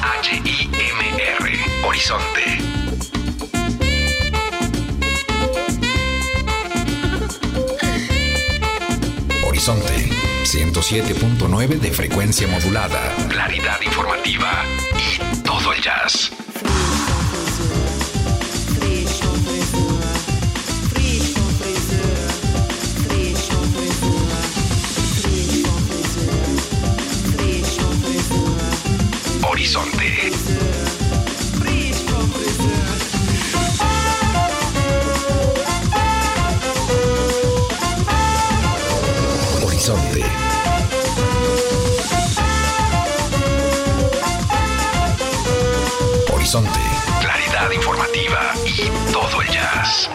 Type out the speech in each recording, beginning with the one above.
XHIMR, Horizonte. Horizonte, 107.9 de frecuencia modulada, claridad informativa y todo el jazz. Horizonte. Claridad informativa y todo el jazz.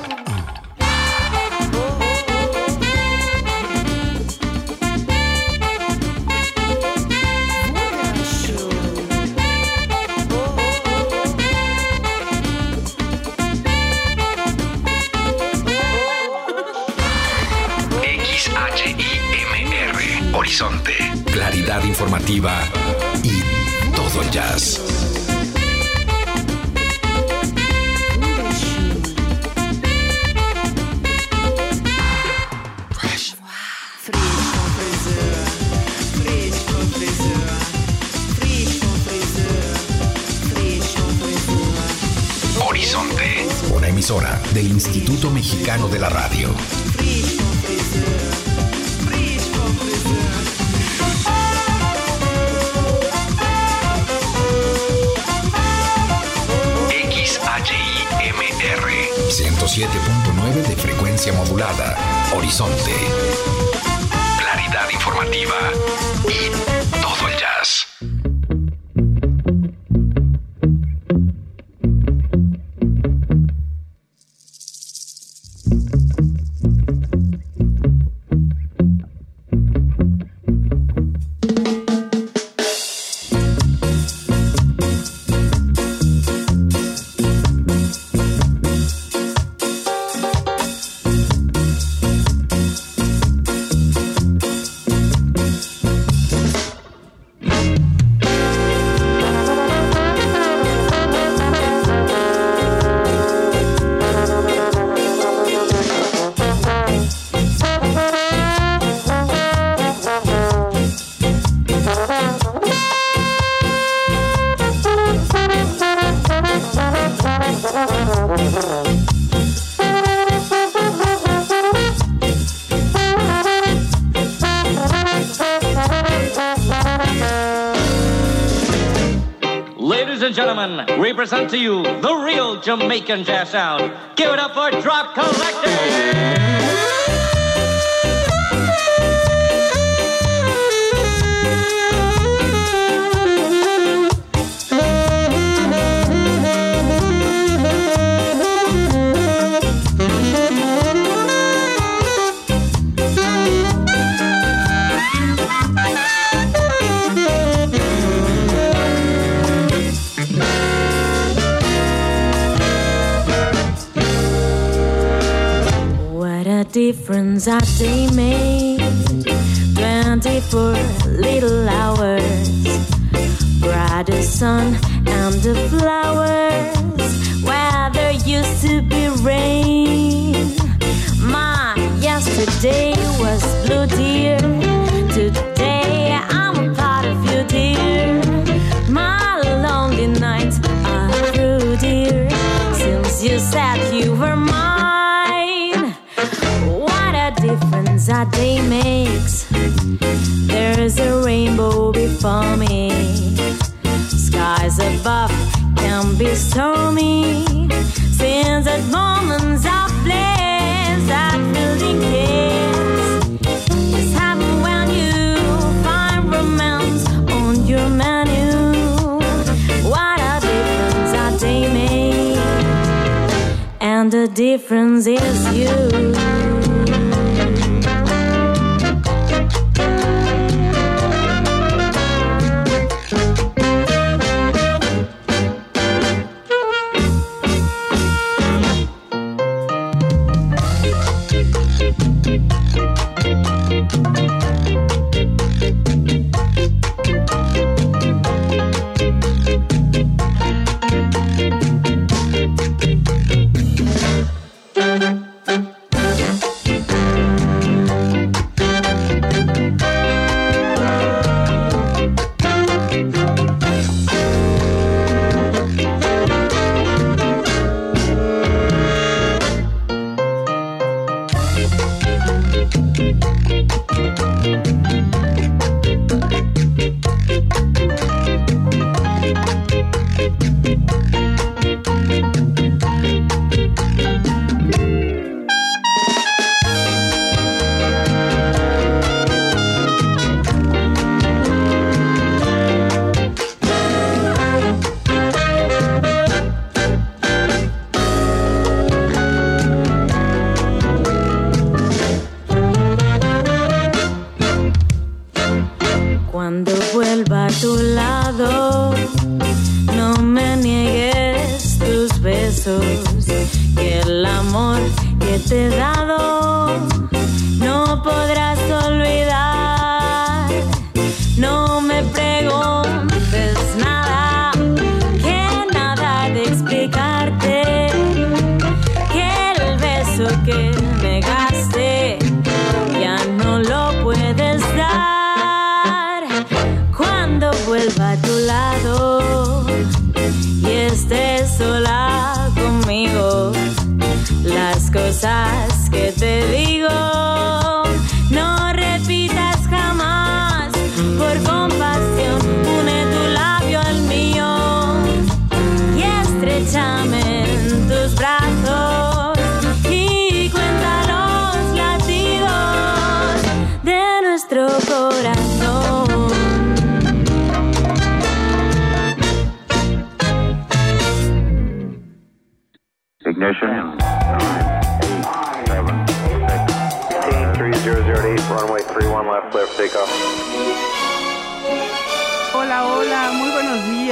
Horizonte. Claridad informativa y todo el jazz. Del Instituto Mexicano de la Radio. XHIMR 107.9 de frecuencia modulada. Horizonte. Claridad informativa y to you the real Jamaican jazz sound. Give it up for Drop difference a day made. 24 little hours. Brighter sun and the flowers. Where there used to be rain. My yesterday was blue, dear. A day makes. There's a rainbow before me. Skies above can be stormy. Since that moment of bliss, that feeling kiss. It's happen when you find romance on your menu. What a difference a day makes. And the difference is you. Las cosas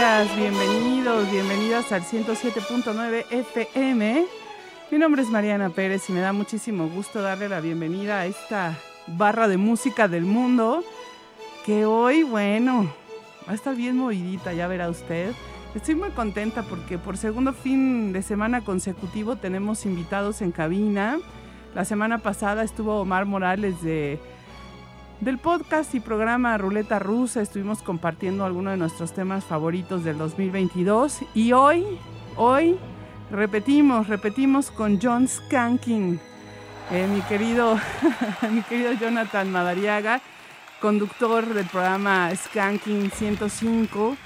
días, bienvenidos, bienvenidas al 107.9 FM. Mi nombre es Mariana Pérez y me da muchísimo gusto darle la bienvenida a esta barra de música del mundo que hoy, bueno, va a estar bien movidita, ya verá usted. Estoy muy contenta porque por segundo fin de semana consecutivo tenemos invitados en cabina. La semana pasada estuvo Omar Morales de del podcast y programa Ruleta Rusa. Estuvimos compartiendo algunos de nuestros temas favoritos del 2022 y hoy, hoy repetimos, repetimos con John Skanking, eh, mi querido, mi querido Jonathan Madariaga, conductor del programa Skanking 105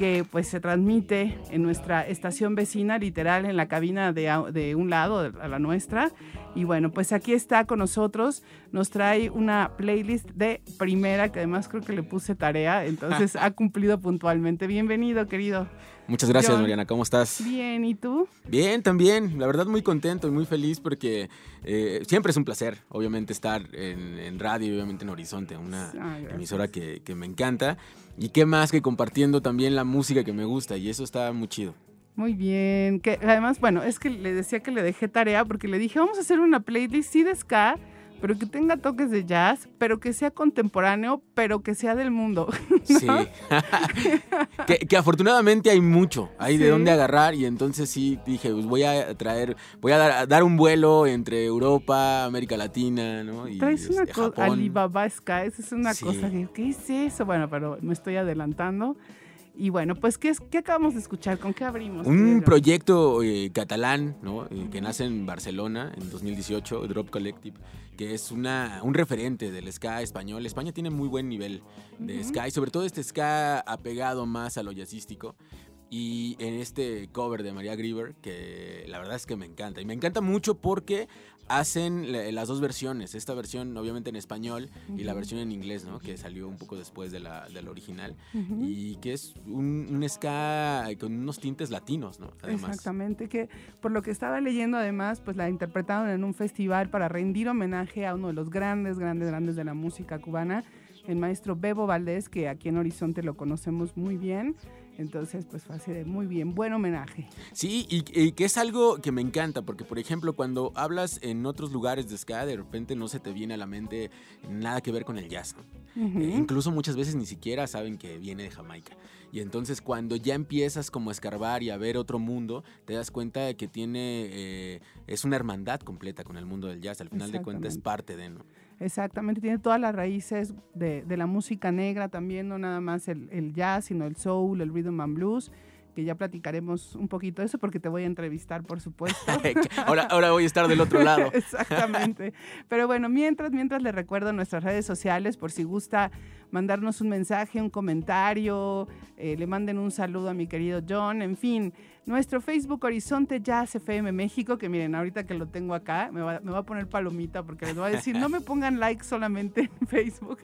que pues se transmite en nuestra estación vecina, literal en la cabina de, de un lado, a la nuestra. Y bueno, pues aquí está con nosotros, nos trae una playlist de primera, que además creo que le puse tarea, entonces ha cumplido puntualmente. Bienvenido, querido. Muchas gracias, John. Mariana. ¿Cómo estás? Bien, ¿y tú? Bien, también. La verdad, muy contento y muy feliz porque eh, siempre es un placer, obviamente, estar en, en radio y obviamente en Horizonte, una Ay, gracias. emisora que, que me encanta. Y qué más que compartiendo también la música que me gusta y eso está muy chido. Muy bien. Que además, bueno, es que le decía que le dejé tarea porque le dije, vamos a hacer una playlist sí de ska, pero que tenga toques de jazz, pero que sea contemporáneo, pero que sea del mundo. Sí. que, que afortunadamente hay mucho, hay de dónde agarrar y entonces sí dije, pues voy a traer, voy a dar, a dar un vuelo entre Europa, América Latina, ¿no? Y Traes una este, cosa. Alibaba Sky, esa es una Sí. cosa que, ¿qué es eso? Bueno, pero me estoy adelantando. Y bueno, pues, ¿qué, es, qué acabamos de escuchar? ¿Con qué abrimos? Un proyecto eh, catalán, ¿no? Eh, que nace en Barcelona en 2018, Drop Collective, que es una, un referente del ska español. España tiene muy buen nivel de ska y sobre todo este ska apegado más a lo jazzístico. Y en este cover de María Grieber, que la verdad es que me encanta. Y me encanta mucho porque hacen la- las dos versiones. Esta versión obviamente en español y la versión en inglés, ¿no? Que salió un poco después de la, del original. Ujú. Y que es un, un ska con unos tintes latinos, ¿no? Además. Exactamente, que por lo que estaba leyendo además, pues la interpretaron en un festival para rendir homenaje a uno de los grandes, grandes, grandes de la música cubana, el maestro Bebo Valdés, que aquí en Horizonte lo conocemos muy bien. Entonces, pues fue así de muy bien, buen homenaje. Sí, y, y que es algo que me encanta, porque por ejemplo, cuando hablas en otros lugares de ska, de repente no se te viene a la mente nada que ver con el jazz. Eh, incluso muchas veces ni siquiera saben que viene de Jamaica. Y entonces cuando ya empiezas como a escarbar y a ver otro mundo, te das cuenta de que tiene, eh, es una hermandad completa con el mundo del jazz. Al final de cuentas es parte de, ¿no? Exactamente, tiene todas las raíces de, de la música negra también, no nada más el, el jazz, sino el soul, el rhythm and blues, que ya platicaremos un poquito de eso porque te voy a entrevistar, por supuesto. ahora, ahora voy a estar del otro lado. Exactamente. Pero bueno, mientras, mientras le recuerdo nuestras redes sociales, por si gusta mandarnos un mensaje, un comentario, eh, le manden un saludo a mi querido John, en fin, nuestro Facebook Horizonte Jazz FM México, que miren, ahorita que lo tengo acá, me va, me a poner palomita porque les voy a decir, no me pongan like solamente en Facebook,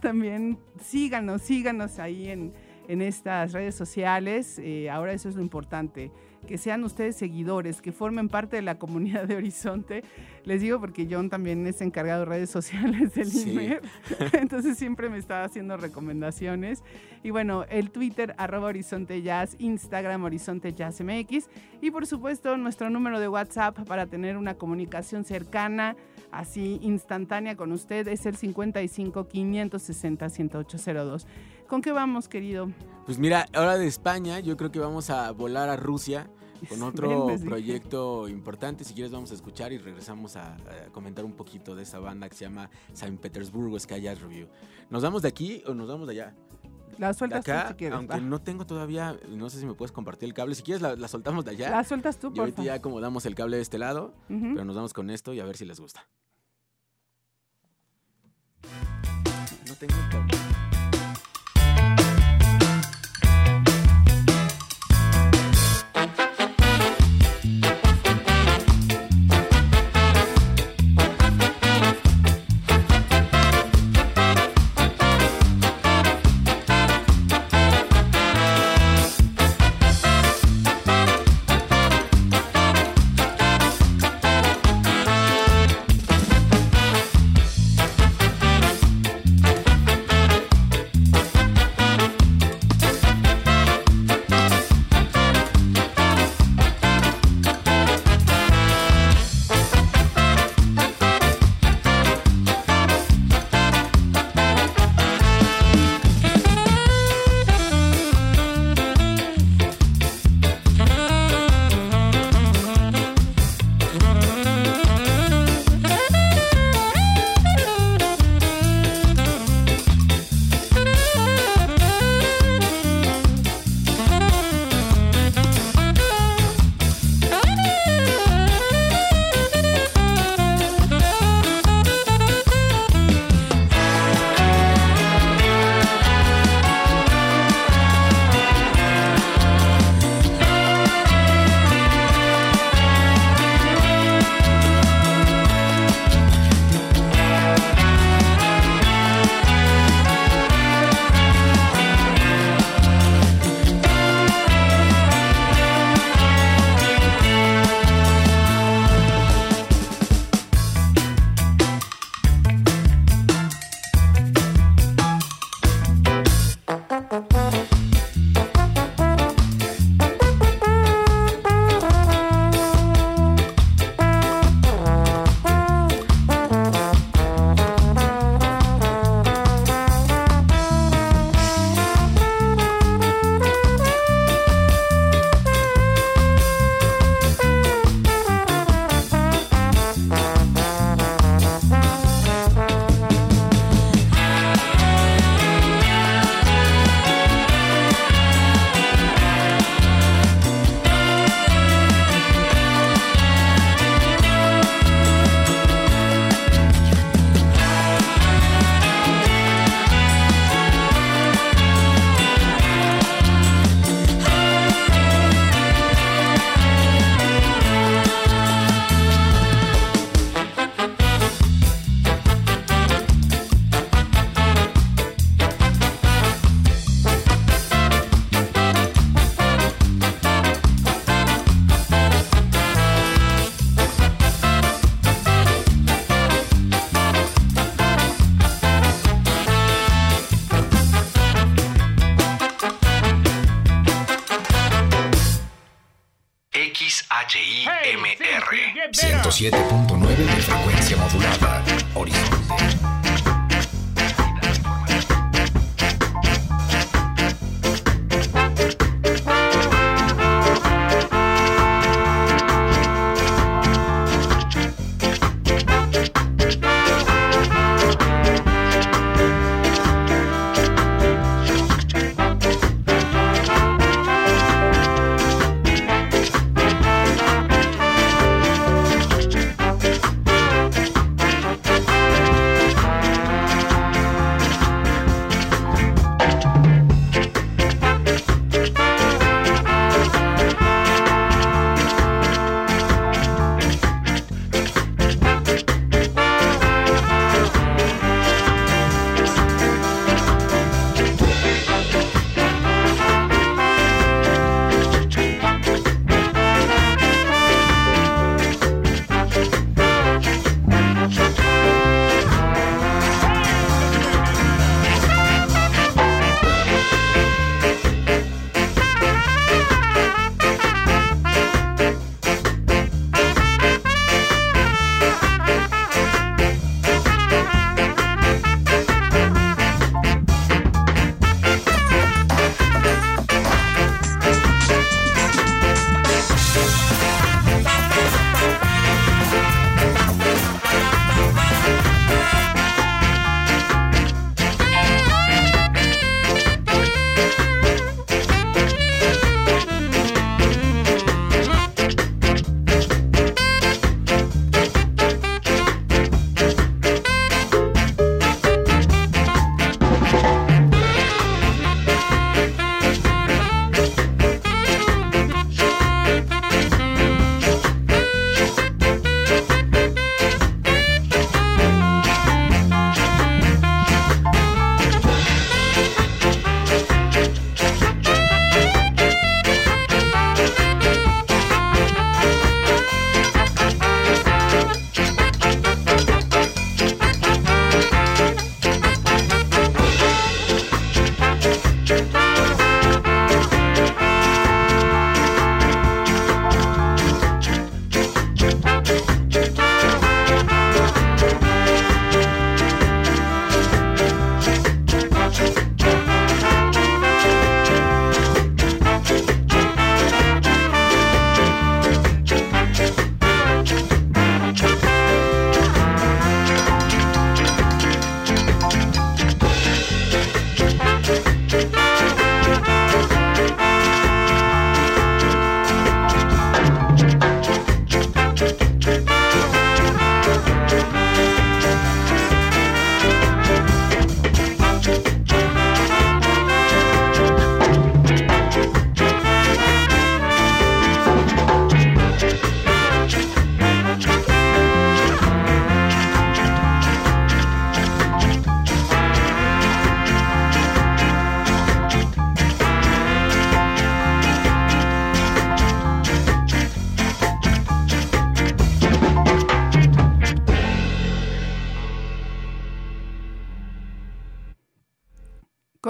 también síganos, síganos ahí en, en estas redes sociales. Eh, ahora eso es lo importante, que sean ustedes seguidores, que formen parte de la comunidad de Horizonte. Les digo porque John también es encargado de redes sociales del Sí. Entonces siempre me está haciendo recomendaciones. Y bueno, el Twitter arroba Horizonte Jazz, Instagram Horizonte Jazz MX y por supuesto nuestro número de WhatsApp para tener una comunicación cercana, así instantánea con usted es el 55 560 1802. ¿Con qué vamos, querido? Pues mira, ahora de España, yo creo que vamos a volar a Rusia con otro dije. proyecto importante. Si quieres, vamos a escuchar y regresamos a, a comentar un poquito de esa banda que se llama San Petersburgo Sky Jazz Review. ¿Nos vamos de aquí o nos vamos de allá? La De sueltas tú acá, si quieres. aunque va. no tengo todavía, no sé si me puedes compartir el cable. Si quieres, la, la soltamos de allá. La sueltas tú, y por ahorita ya acomodamos el cable de este lado, pero nos vamos con esto y a ver si les gusta. No tengo el cable.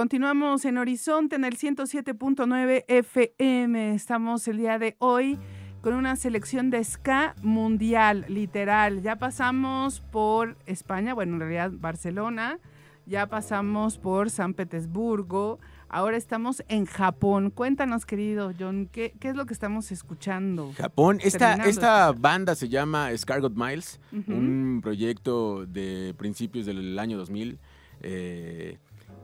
Continuamos en Horizonte en el 107.9 FM. Estamos el día de hoy con una selección de ska mundial, literal. Ya pasamos por España, bueno, en realidad Barcelona, ya pasamos por San Petersburgo, ahora estamos en Japón. Cuéntanos, querido John, ¿qué, qué es lo que estamos escuchando? Japón, esta, esta banda se llama Scargot Miles, un proyecto de principios del año 2000. eh,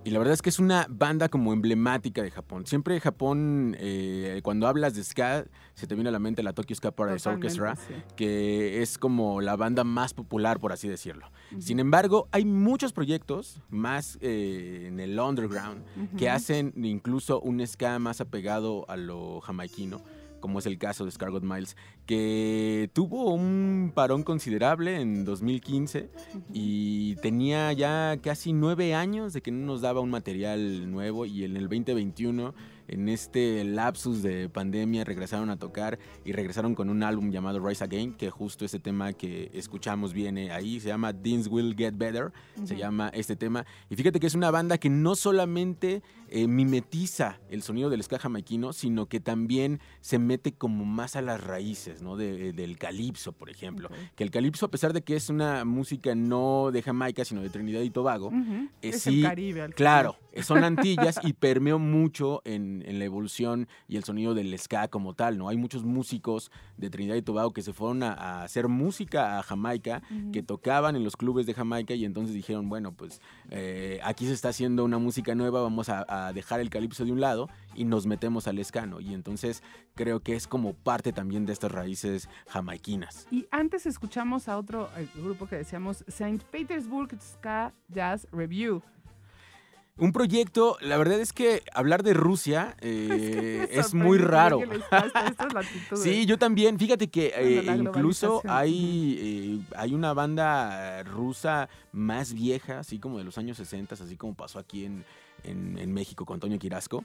y la verdad es que es una banda como emblemática de Japón. Siempre Japón, eh, cuando hablas de ska, se te viene a la mente la Tokyo Ska Paradise Orchestra, sí. que es como la banda más popular, por así decirlo. Sin embargo, hay muchos proyectos más eh, en el underground que hacen incluso un ska más apegado a lo jamaiquino, como es el caso de Scargot Miles, que tuvo un parón considerable en 2015 y tenía ya casi nueve años de que no nos daba un material nuevo y en el 2021 en este lapsus de pandemia regresaron a tocar y regresaron con un álbum llamado Rise Again, que justo ese tema que escuchamos viene ahí, se llama Things Will Get Better, se llama este tema. Y fíjate que es una banda que no solamente eh, mimetiza el sonido del ska jamaiquino, sino que también se mete como más a las raíces, ¿no? De- del calipso, por ejemplo. Que el calipso, a pesar de que es una música no de Jamaica, sino de Trinidad y Tobago, eh, Es sí, el Caribe. al Claro, eh, son Antillas y permeó mucho en, en la evolución y el sonido del ska como tal, ¿no? Hay muchos músicos de Trinidad y Tobago que se fueron a, a hacer música a Jamaica, que tocaban en los clubes de Jamaica y entonces dijeron, bueno, pues eh, aquí se está haciendo una música nueva, vamos a, a dejar el calipso de un lado y nos metemos al ska, ¿no? Y entonces creo que es como parte también de estas raíces jamaiquinas. Y antes escuchamos a otro eh, grupo que decíamos St. Petersburg Ska Jazz Review. Un proyecto, la verdad es que hablar de Rusia eh, es muy sorprende raro. Sí, yo también. Fíjate que eh, incluso hay, eh, hay una banda rusa más vieja, así como de los años 60, así como pasó aquí en, en- en México con Antonio Quirasco.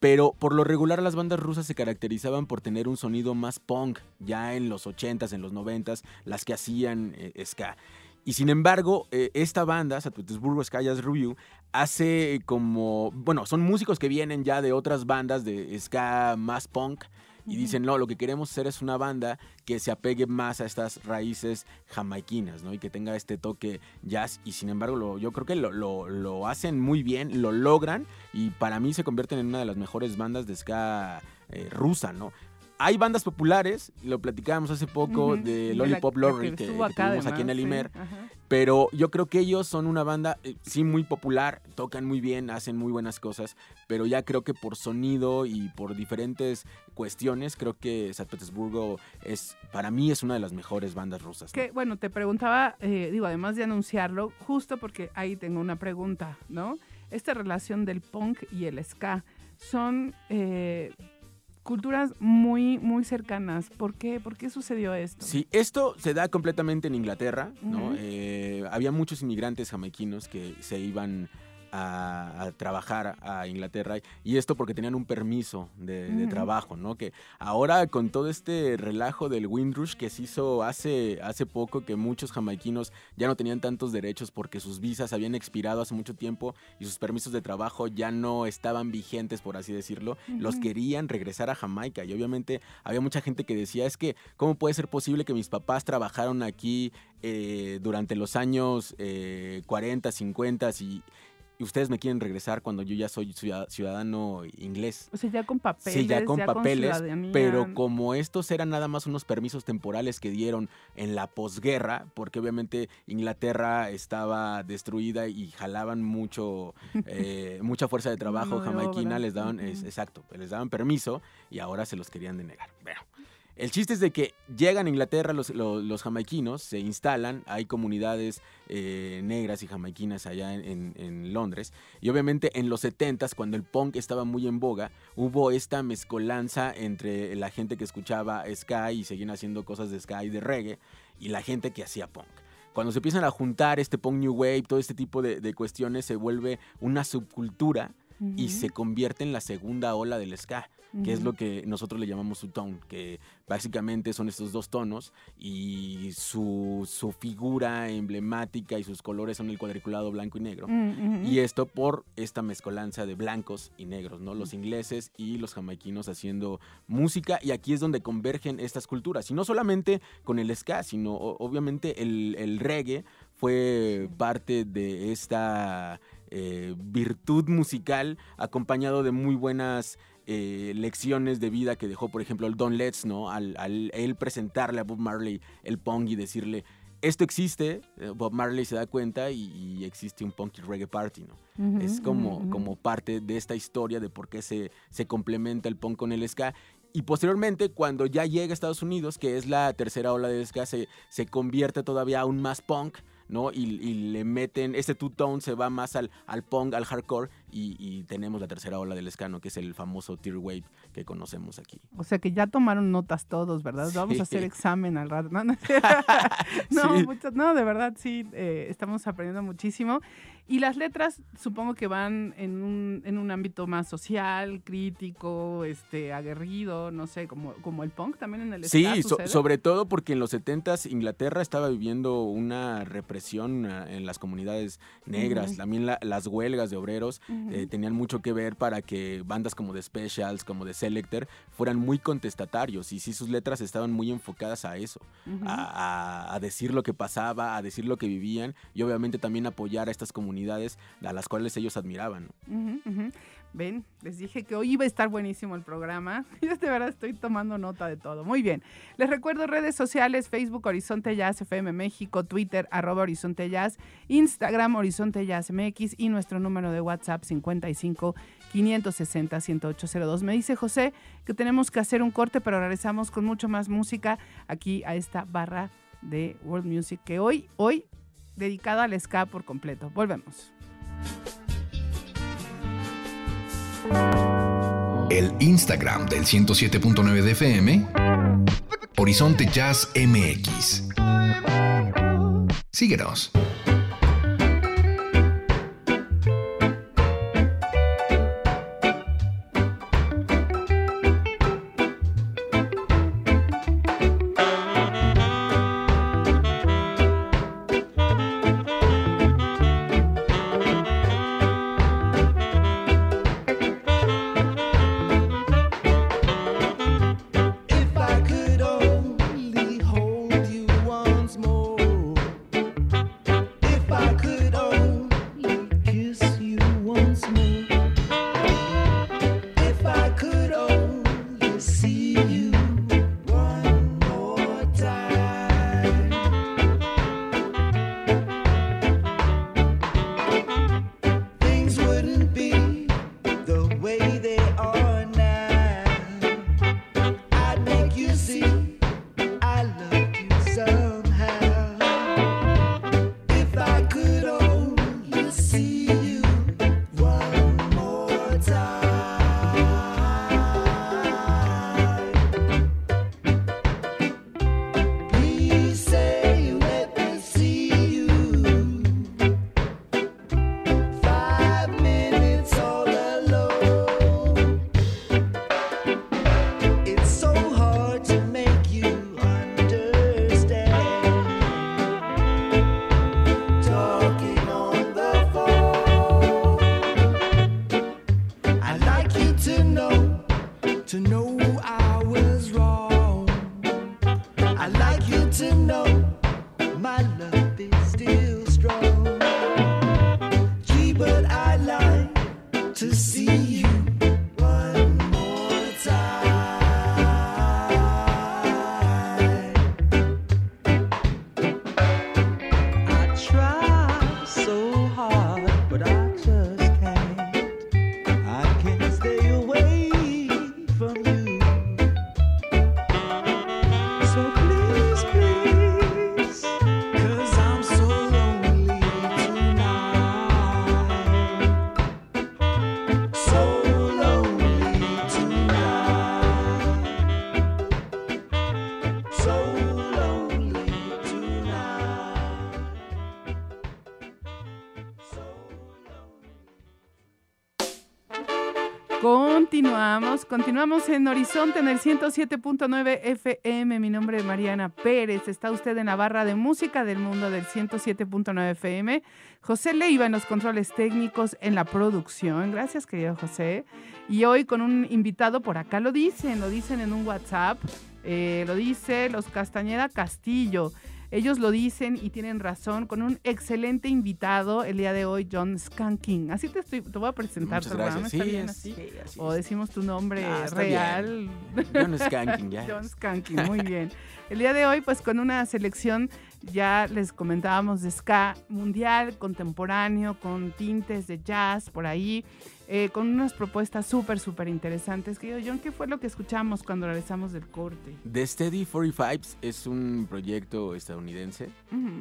Pero por lo regular las bandas rusas se caracterizaban por tener un sonido más punk, ya en los 80s, en los 90s, las que hacían eh, ska. Y sin embargo, eh, esta banda, San Petersburgo Jazz Review, hace como, bueno, son músicos que vienen ya de otras bandas de ska más punk y dicen, no, lo que queremos hacer es una banda que se apegue más a estas raíces jamaiquinas, ¿no? Y que tenga este toque jazz. Y sin embargo, lo- yo creo que lo, lo- lo hacen muy bien, lo logran y para mí se convierten en una de las mejores bandas de ska eh, rusa, ¿no? Hay bandas populares, lo platicábamos hace poco de Lollipop la Lorry que, que acá, tuvimos aquí en el Imer. sí. Pero yo creo que ellos son una banda, eh, sí, muy popular, tocan muy bien, hacen muy buenas cosas, pero ya creo que por sonido y por diferentes cuestiones, creo que San Petersburgo es, para mí es una de las mejores bandas rusas. ¿no? Que bueno, te preguntaba, eh, digo, además de anunciarlo, justo porque ahí tengo una pregunta, ¿no? Esta relación del punk y el ska son eh, culturas muy, muy cercanas. ¿Por qué? ¿Por qué sucedió esto? Sí, esto se da completamente en Inglaterra, ¿no? Eh, había muchos inmigrantes jamaiquinos que se iban a, a trabajar a Inglaterra y esto porque tenían un permiso de, trabajo, ¿no? Que ahora con todo este relajo del Windrush que se hizo hace, hace poco, que muchos jamaiquinos ya no tenían tantos derechos porque sus visas habían expirado hace mucho tiempo y sus permisos de trabajo ya no estaban vigentes, por así decirlo, los querían regresar a Jamaica. Y obviamente había mucha gente que decía, es que, ¿cómo puede ser posible que mis papás trabajaron aquí eh, durante los años eh, 40, 50 y, y ustedes me quieren regresar cuando yo ya soy ciudad- ciudadano inglés? O sea, ya con papeles. Sí, ya con papeles, pero como estos eran nada más unos permisos temporales que dieron en la posguerra, porque obviamente Inglaterra estaba destruida y jalaban mucho, eh, mucha fuerza de trabajo de jamaiquina, les daban, es- exacto, les daban permiso y ahora se los querían denegar. Bueno, el chiste es de que llegan a Inglaterra los, los, los jamaiquinos, se instalan, hay comunidades eh, negras y jamaiquinas allá en, Londres. Y obviamente en los 70s, cuando el punk estaba muy en boga, hubo esta mezcolanza entre la gente que escuchaba ska y seguían haciendo cosas de ska y de reggae, y la gente que hacía punk. Cuando se empiezan a juntar este punk new wave, todo este tipo de cuestiones, se vuelve una subcultura y se convierte en la segunda ola del ska, que es lo que nosotros le llamamos su tone, que básicamente son estos dos tonos y su, su figura emblemática y sus colores son el cuadriculado blanco y negro. Mm. Y esto por esta mezcolanza de blancos y negros, ¿no? Los ingleses y los jamaiquinos haciendo música y aquí es donde convergen estas culturas. Y no solamente con el ska, sino obviamente el, el reggae fue parte de esta eh, virtud musical acompañado de muy buenas eh, lecciones de vida que dejó, por ejemplo, el Don Letts, ¿no? Al, al él presentarle a Bob Marley el pong y decirle, esto existe, eh, Bob Marley se da cuenta y, y existe un punky reggae party, ¿no? Es como, como parte de esta historia de por qué se, se complementa el punk con el ska. Y posteriormente, cuando ya llega a Estados Unidos, que es la tercera ola de ska, se, se convierte todavía aún más punk, ¿no? Y, y le meten, este two-tone se va más al, al punk, al hardcore, y, y tenemos la tercera ola del ska, ¿no? Que es el famoso tear wave que conocemos aquí. O sea que ya tomaron notas todos, ¿verdad? Vamos a hacer examen al rato. No, no, no, Sí. mucho- no, de verdad sí, eh, estamos aprendiendo muchísimo. Y las letras supongo que van en un, en un ámbito más social, crítico, este, aguerrido, no sé, como, como el punk también en el Sí, so- sobre todo porque en los 70s Inglaterra estaba viviendo una represión ah, en las comunidades negras. También la- las huelgas de obreros eh, tenían mucho que ver para que bandas como The Specials, como The Selector, fueran muy contestatarios. Y sí, sus letras estaban muy enfocadas a eso, a- a decir lo que pasaba, a decir lo que vivían y obviamente también apoyar a estas comunidades a las cuales ellos admiraban. Ven, les dije que hoy iba a estar buenísimo el programa. Yo de verdad estoy tomando nota de todo. Muy bien. Les recuerdo redes sociales, Facebook Horizonte Jazz FM México, Twitter arroba Horizonte Jazz, Instagram Horizonte Jazz MX y nuestro número de WhatsApp 55 560 1802. Me dice José que tenemos que hacer un corte, pero regresamos con mucho más música aquí a esta barra de World Music que hoy, hoy dedicada al ska por completo. Volvemos. El Instagram del 107.9 de FM, Horizonte Jazz MX. Síguenos. Continuamos, en Horizonte en el 107.9 FM. Mi nombre es Mariana Pérez. Está usted en la barra de música del mundo del 107.9 FM. José Leiva en los controles técnicos en la producción. Gracias, querido José. Y hoy con un invitado por acá lo dicen, lo dicen en un WhatsApp. eh, lo dice los Castañeda Castillo. Ellos lo dicen y tienen razón con un excelente invitado el día de hoy, John Skanking. Así te, estoy, te voy a presentar. Muchas ¿tu programa? gracias. ¿Está Sí, bien así? sí, así O decimos tu nombre Ah, real. John Skanking, ya. John Skanking, muy bien. El día de hoy, pues con una selección, ya les comentábamos de ska mundial, contemporáneo, con tintes de jazz por ahí, eh, con unas propuestas súper, súper interesantes. Querido John, ¿qué fue lo que escuchamos cuando regresamos del corte? The Steady 45 es un proyecto estadounidense.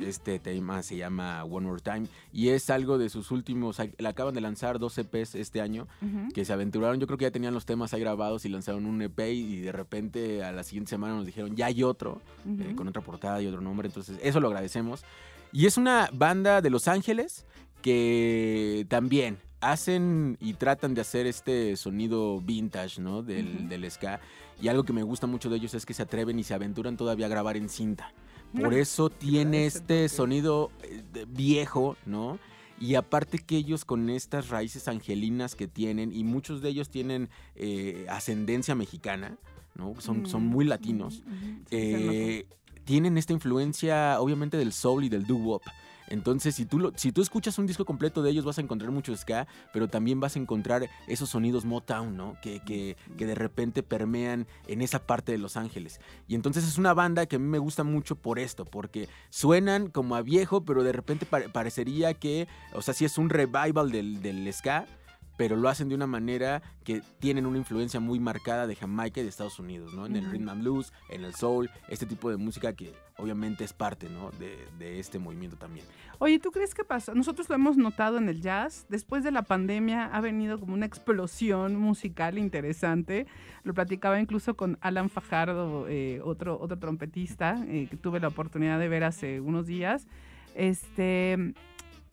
Este tema se llama One More Time y es algo de sus últimos. Le acaban de lanzar dos EPs este año que se aventuraron. Yo creo que ya tenían los temas ahí grabados y lanzaron un EP y de repente a la siguiente semana nos dijeron ya hay otro eh, con otra portada y otro nombre. Entonces, eso lo agradecemos. Y es una banda de Los Ángeles que también hacen y tratan de hacer este sonido vintage, ¿no? Del, del ska. Y algo que me gusta mucho de ellos es que se atreven y se aventuran todavía a grabar en cinta. Por eso tiene este sonido eh, viejo, ¿no? Y aparte que ellos con estas raíces angelinas que tienen, y muchos de ellos tienen eh, ascendencia mexicana, ¿no? Son, son Mm, muy latinos. Sí, eh, tienen esta influencia, obviamente, del soul y del doo-wop. Entonces, si tú, lo- si tú escuchas un disco completo de ellos, vas a encontrar mucho ska, pero también vas a encontrar esos sonidos Motown, ¿no? Que, que, que de repente permean en esa parte de Los Ángeles. Y entonces es una banda que a mí me gusta mucho por esto, porque suenan como a viejo, pero de repente pare- parecería que, o sea, sí es un revival del, del ska, pero lo hacen de una manera que tienen una influencia muy marcada de Jamaica y de Estados Unidos, ¿no? En el rhythm and blues, en el soul, este tipo de música que obviamente es parte, ¿no? De, de este movimiento también. Oye, ¿tú crees que pasó? Nosotros lo hemos notado en el jazz. Después de la pandemia ha venido como una explosión musical interesante. Lo platicaba incluso con Alan Fajardo, eh, otro, otro trompetista eh, que tuve la oportunidad de ver hace unos días. Este,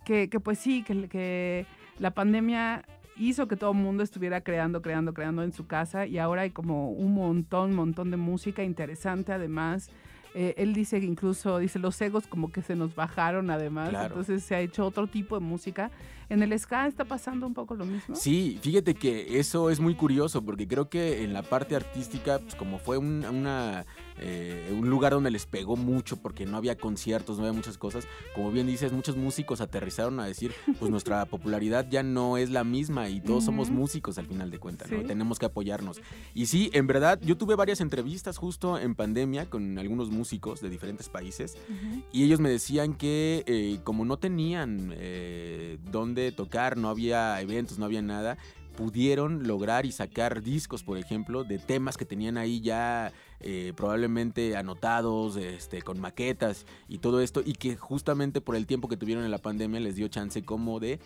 que, que pues sí, que, que la pandemia hizo que todo el mundo estuviera creando, creando, creando en su casa y ahora hay como un montón, montón de música interesante además. Eh, él dice que incluso, dice, los egos como que se nos bajaron además, Claro. entonces se ha hecho otro tipo de música. En el ska está pasando un poco lo mismo. Sí, fíjate que eso es muy curioso porque creo que en la parte artística, pues como fue un, una, eh, un lugar donde les pegó mucho porque no había conciertos, no había muchas cosas, como bien dices, muchos músicos aterrizaron a decir, pues nuestra popularidad ya no es la misma y todos somos Ujú. músicos al final de cuentas, ¿no? Sí. Tenemos que apoyarnos. Y sí, en verdad, yo tuve varias entrevistas justo en pandemia con algunos músicos de diferentes países Ujú. y ellos me decían que eh, como no tenían eh, dónde tocar, no había eventos, no había nada, pudieron lograr y sacar discos, por ejemplo, de temas que tenían ahí ya eh, probablemente anotados, este, con maquetas y todo esto, y que justamente por el tiempo que tuvieron en la pandemia les dio chance como de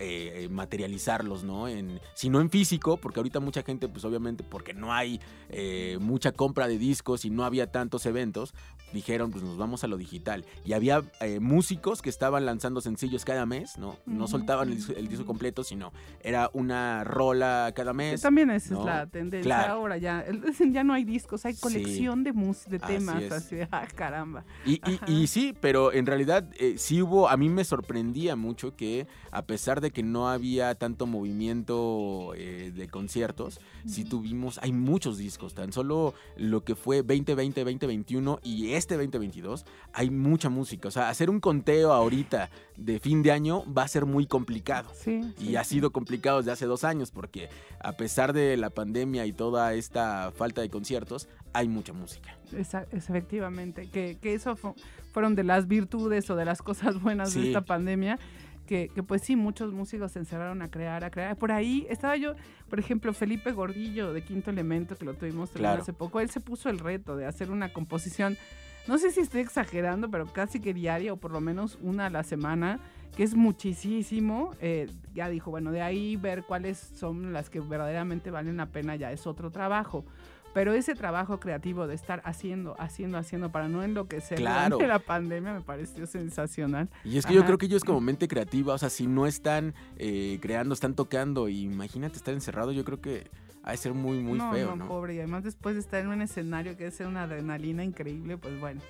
eh, materializarlos, ¿no? En, si no en físico, porque ahorita mucha gente, pues obviamente, porque no hay eh, mucha compra de discos y no había tantos eventos, dijeron, pues nos vamos a lo digital. Y había eh, músicos que estaban lanzando sencillos cada mes, ¿no? No soltaban el, disco- el disco completo, sino era una rola cada Que mes. también esa ¿no? es la tendencia Claro. ahora ya. Ya no hay discos, hay colección de, mus- de temas. es. Así de, ah, caramba. Y, y- sí, pero en realidad eh, sí hubo, a mí me sorprendía mucho que a pesar de que no había tanto movimiento eh, de conciertos, sí tuvimos, hay muchos discos, tan solo lo que fue 2020, 2021 y este 2022, hay mucha música. O sea, hacer un conteo ahorita de fin de año va a ser muy complicado. Sí. Y sí, ha sido complicado desde hace dos años porque a pesar de la pandemia y toda esta falta de conciertos, hay mucha música. Esa- efectivamente, que, que eso fu- fueron de las virtudes o de las cosas buenas de esta pandemia, que, que pues sí, muchos músicos se encerraron a crear, a crear. Por ahí estaba yo, por ejemplo, Felipe Gordillo de Quinto Elemento, que lo tuvimos Claro. hace poco, él se puso el reto de hacer una composición, no sé si estoy exagerando, pero casi que diaria o por lo menos una a la semana, que es muchísimo. eh, ya dijo, bueno, de ahí ver cuáles son las que verdaderamente valen la pena ya es otro trabajo. Pero ese trabajo creativo de estar haciendo, haciendo, haciendo para no enloquecer Claro. durante la pandemia me pareció sensacional. Y es que yo creo que ellos como mente creativa, o sea, si no están eh, creando, están tocando, y imagínate estar encerrado, yo creo que ha de ser muy, muy no, feo, no, ¿no? pobre. Y además después de estar en un escenario que es una adrenalina increíble, pues bueno.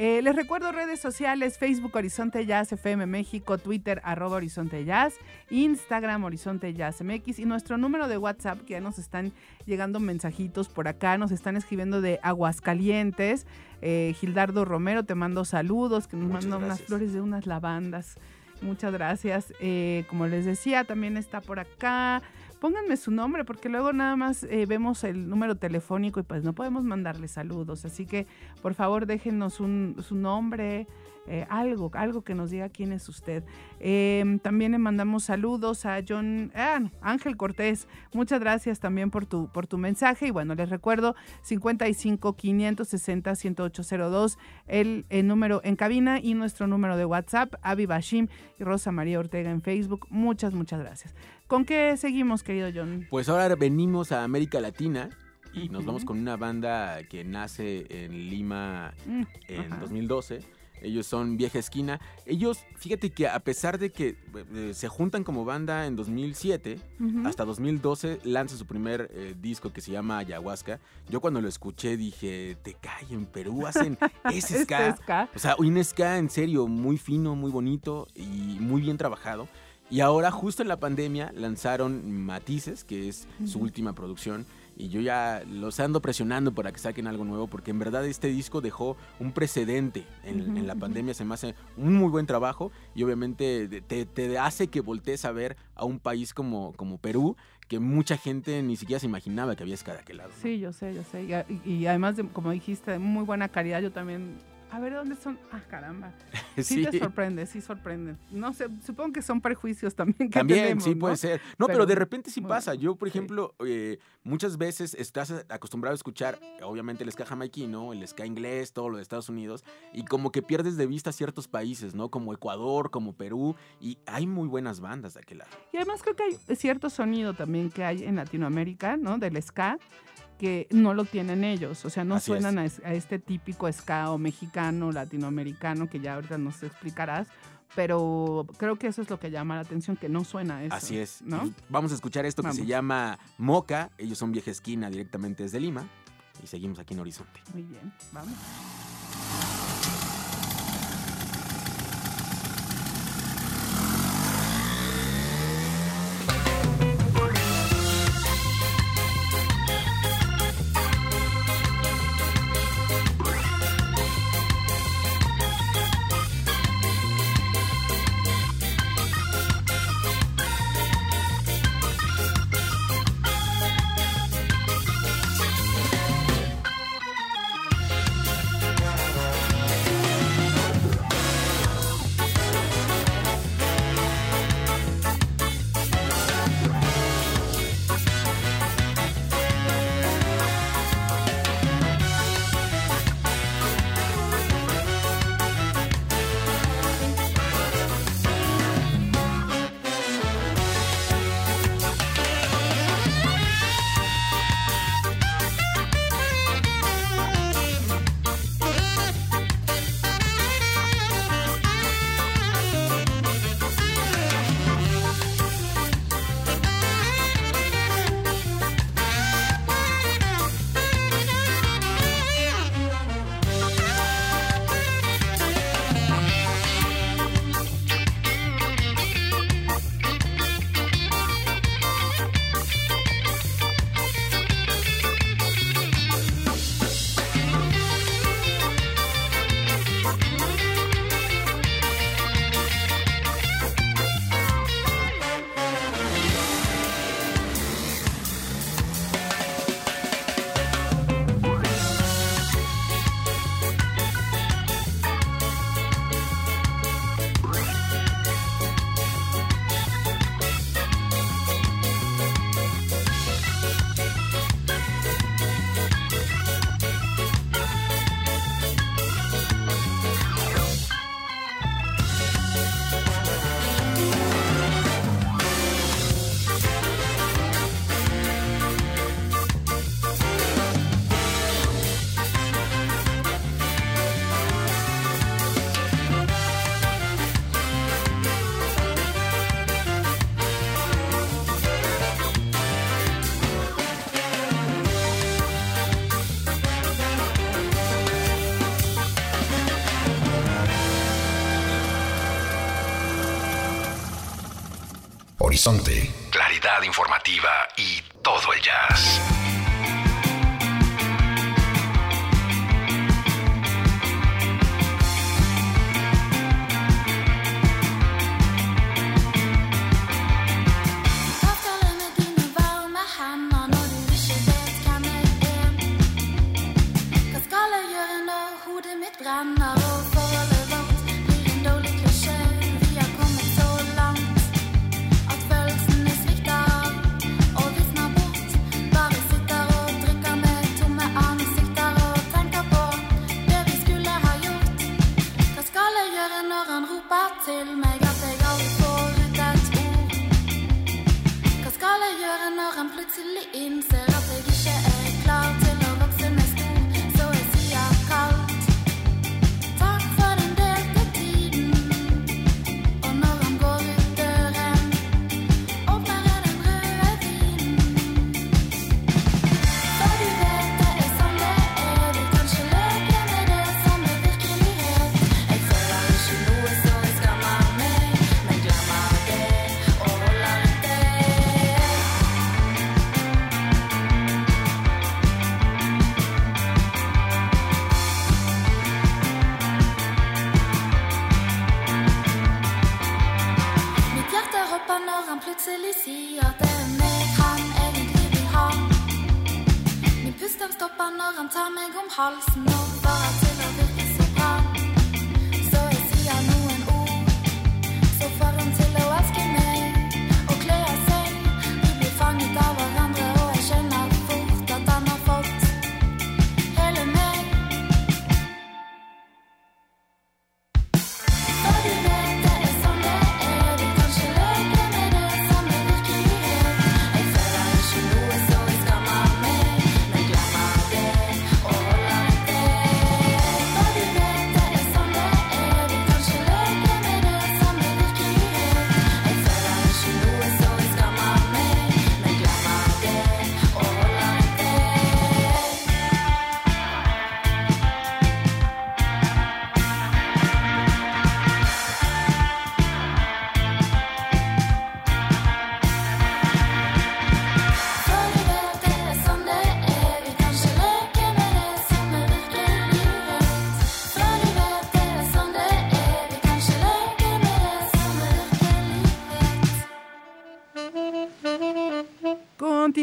Eh, les recuerdo redes sociales, Facebook Horizonte Jazz FM México, Twitter arroba Horizonte Jazz, Instagram Horizonte Jazz MX y nuestro número de WhatsApp que ya nos están llegando mensajitos por acá, nos están escribiendo de Aguascalientes. Eh, Gildardo Romero te mando saludos, que nos manda unas flores de unas lavandas. Muchas gracias. Eh, como les decía, también está por acá. Pónganme su nombre porque luego nada más eh, vemos el número telefónico y pues no podemos mandarle saludos. Así que por favor déjenos un, su nombre, eh, algo, algo que nos diga quién es usted. Eh, también le mandamos saludos a John, ah, no, Ángel Cortés. Muchas gracias también por tu, por tu mensaje. Y bueno, les recuerdo 55 560 1802, el, el número en cabina y nuestro número de WhatsApp, Avi Bashim y Rosa María Ortega en Facebook. Muchas, muchas gracias. ¿Con qué seguimos, querido John? Pues ahora venimos a América Latina y nos vamos con una banda que nace en Lima Mm, en ajá. 2012. Ellos son Vieja Esquina. Ellos, fíjate que a pesar de que eh, se juntan como banda en 2007, Ujú. hasta 2012 lanza su primer eh, disco que se llama Ayahuasca. Yo cuando lo escuché dije, te cae, en Perú hacen ese Este ska. ska. O sea, un ska en serio muy fino, muy bonito y muy bien trabajado. Y ahora, justo en la pandemia, lanzaron Matices, que es su última producción. Y yo ya los ando presionando para que saquen algo nuevo, porque en verdad este disco dejó un precedente en, la pandemia. Se me hace un muy buen trabajo y obviamente te, te hace que voltees a ver a un país como, como Perú, que mucha gente ni siquiera se imaginaba que había ska de aquel lado. ¿no? Sí, yo sé, yo sé. Y además, de, como dijiste, de muy buena calidad, yo también... A ver, ¿dónde son? Ah, caramba. Sí, te sorprende, sí sorprende. No sé, supongo que son prejuicios también que También, tenemos, sí, ¿no? puede ser. No, pero, Pero de repente sí muy pasa. bueno, Yo, por sí. ejemplo, eh, muchas veces estás acostumbrado a escuchar, obviamente, el ska jamaiquino, el ska inglés, todo lo de Estados Unidos, y como que pierdes de vista ciertos países, ¿no? Como Ecuador, como Perú, y hay muy buenas bandas de aquel lado. Y además creo que hay cierto sonido también que hay en Latinoamérica, ¿no? Del ska, que no lo tienen ellos. O sea, no Así suenan a, es- a este típico ska o mexicano, latinoamericano, que ya ahorita nos explicarás. Pero creo que eso es lo que llama la atención, que no suena a eso. Así es. Vamos a escuchar esto que se llama Moca. Ellos son vieja esquina directamente desde Lima. Y seguimos aquí en Horizonte. Muy bien, vamos. Claridad informativa y todo el jazz.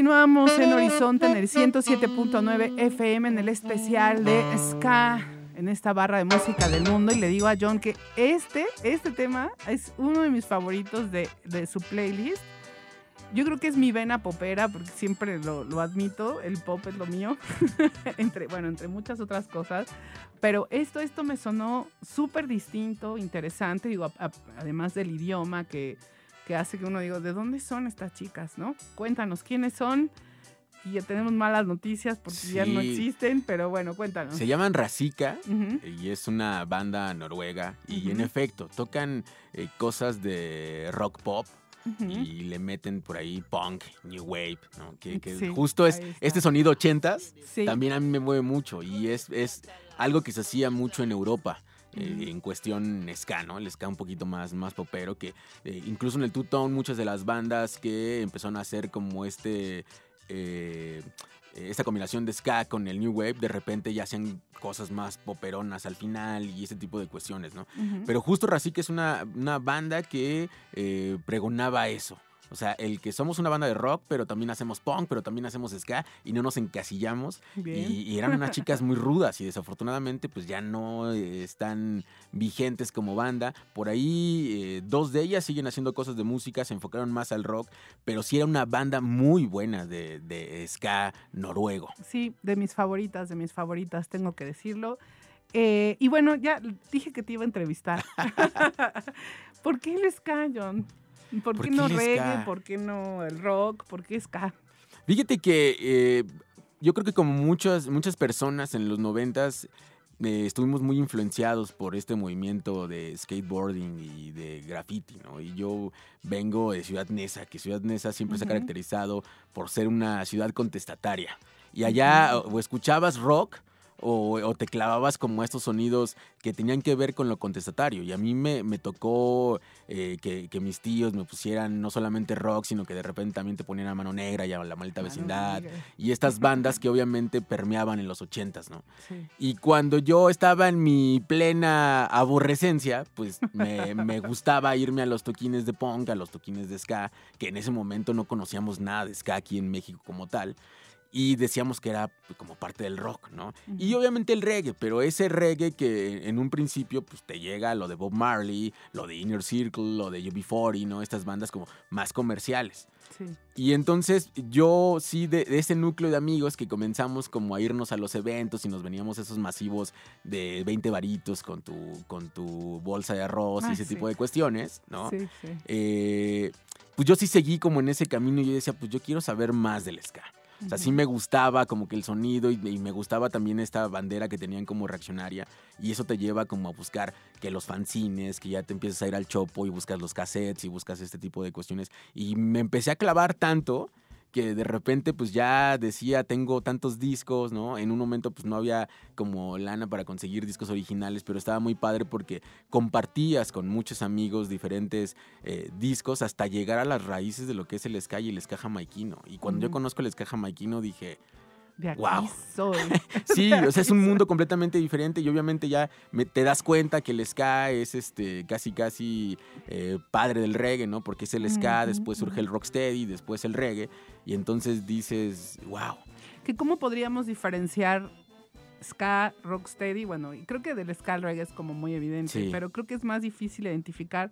Continuamos en Horizonte en el 107.9 FM en el especial de Ska en esta barra de música del mundo. Y le digo a John que este, este tema es uno de mis favoritos de, de su playlist. Yo creo que es mi vena popera porque siempre lo, lo admito, el pop es lo mío, entre, bueno, entre muchas otras cosas, pero esto, esto me sonó súper distinto, interesante, digo, a- a- además del idioma que, que hace que uno diga, ¿de dónde son estas chicas, no? Cuéntanos quiénes son. Y ya tenemos malas noticias porque ya no existen, pero bueno, cuéntanos. Se llaman Razika Ujú. y es una banda noruega y en efecto tocan eh, cosas de rock pop y le meten por ahí punk, new wave, ¿no? Que, que Sí, justo es este sonido ochentas Sí. también a mí me mueve mucho y es, es algo que se hacía mucho en Europa. Eh, en cuestión ska, ¿no? El ska un poquito más, más popero, que eh, incluso en el two-tone muchas de las bandas que empezaron a hacer como este, eh, esta combinación de ska con el new wave, de repente ya hacían cosas más poperonas al final y ese tipo de cuestiones, ¿no? Pero justo Razika es una, una banda que eh, pregonaba eso. O sea, el que somos una banda de rock, pero también hacemos punk, pero también hacemos ska y no nos encasillamos. Y, y eran unas chicas muy rudas y desafortunadamente pues ya no eh, están vigentes como banda. Por ahí eh, dos de ellas siguen haciendo cosas de música, se enfocaron más al rock, pero sí era una banda muy buena de, de ska noruego. Sí, de mis favoritas, de mis favoritas, tengo que decirlo. Eh, y bueno, ya dije que te iba a entrevistar. ¿Por qué el ska, John? ¿Por, ¿Por qué no reggae? ska? ¿Por qué no el rock? ¿Por qué ska? Fíjate que eh, yo creo que como muchas, muchas personas en los noventas eh, estuvimos muy influenciados por este movimiento de skateboarding y de graffiti, ¿no? Y yo vengo de Ciudad Neza, que Ciudad Neza siempre se ha caracterizado por ser una ciudad contestataria. Y allá o escuchabas rock o, o te clavabas como estos sonidos que tenían que ver con lo contestatario. Y a mí me, me tocó eh, que, que mis tíos me pusieran no solamente rock, sino que de repente también te ponían a Mano Negra y a La Maldita Vecindad. y estas bandas que obviamente permeaban en los ochentas, ¿no? Sí. Y cuando yo estaba en mi plena aborrecencia, pues me, me gustaba irme a los toquines de punk, a los toquines de ska, que en ese momento no conocíamos nada de ska aquí en México como tal. Y decíamos que era pues, como parte del rock, ¿no? Y obviamente el reggae, pero ese reggae que en un principio pues te llega lo de Bob Marley, lo de Inner Circle, lo de UB40, ¿no? Estas bandas como más comerciales. Sí. Y entonces yo sí, de, de ese núcleo de amigos que comenzamos como a irnos a los eventos y nos veníamos esos masivos de 20 varitos con tu, con tu bolsa de arroz y Ah, ese sí. tipo de cuestiones, ¿no? Sí, sí. Eh, pues yo sí seguí como en ese camino y yo decía, pues yo quiero saber más del ska. O sea, sí me gustaba como que el sonido y, y me gustaba también esta bandera que tenían como reaccionaria. Y eso te lleva como a buscar que los fanzines, que ya te empiezas a ir al chopo y buscas los cassettes y buscas este tipo de cuestiones. Y me empecé a clavar tanto que de repente pues ya decía, tengo tantos discos, ¿no? En un momento pues no había como lana para conseguir discos originales, pero estaba muy padre porque compartías con muchos amigos diferentes eh, discos hasta llegar a las raíces de lo que es el ska y el ska jamaiquino. Y cuando yo conozco el ska jamaiquino dije, De aquí Guau. soy. Sí, o sea, es un mundo completamente diferente y obviamente ya me- te das cuenta que el ska es este casi casi eh, padre del reggae, ¿no? Porque es el ska, después surge el rocksteady, después el reggae y entonces dices, wow. que ¿Cómo podríamos diferenciar ska, rocksteady? Bueno, y creo que del ska al reggae es como muy evidente, Sí. pero creo que es más difícil identificar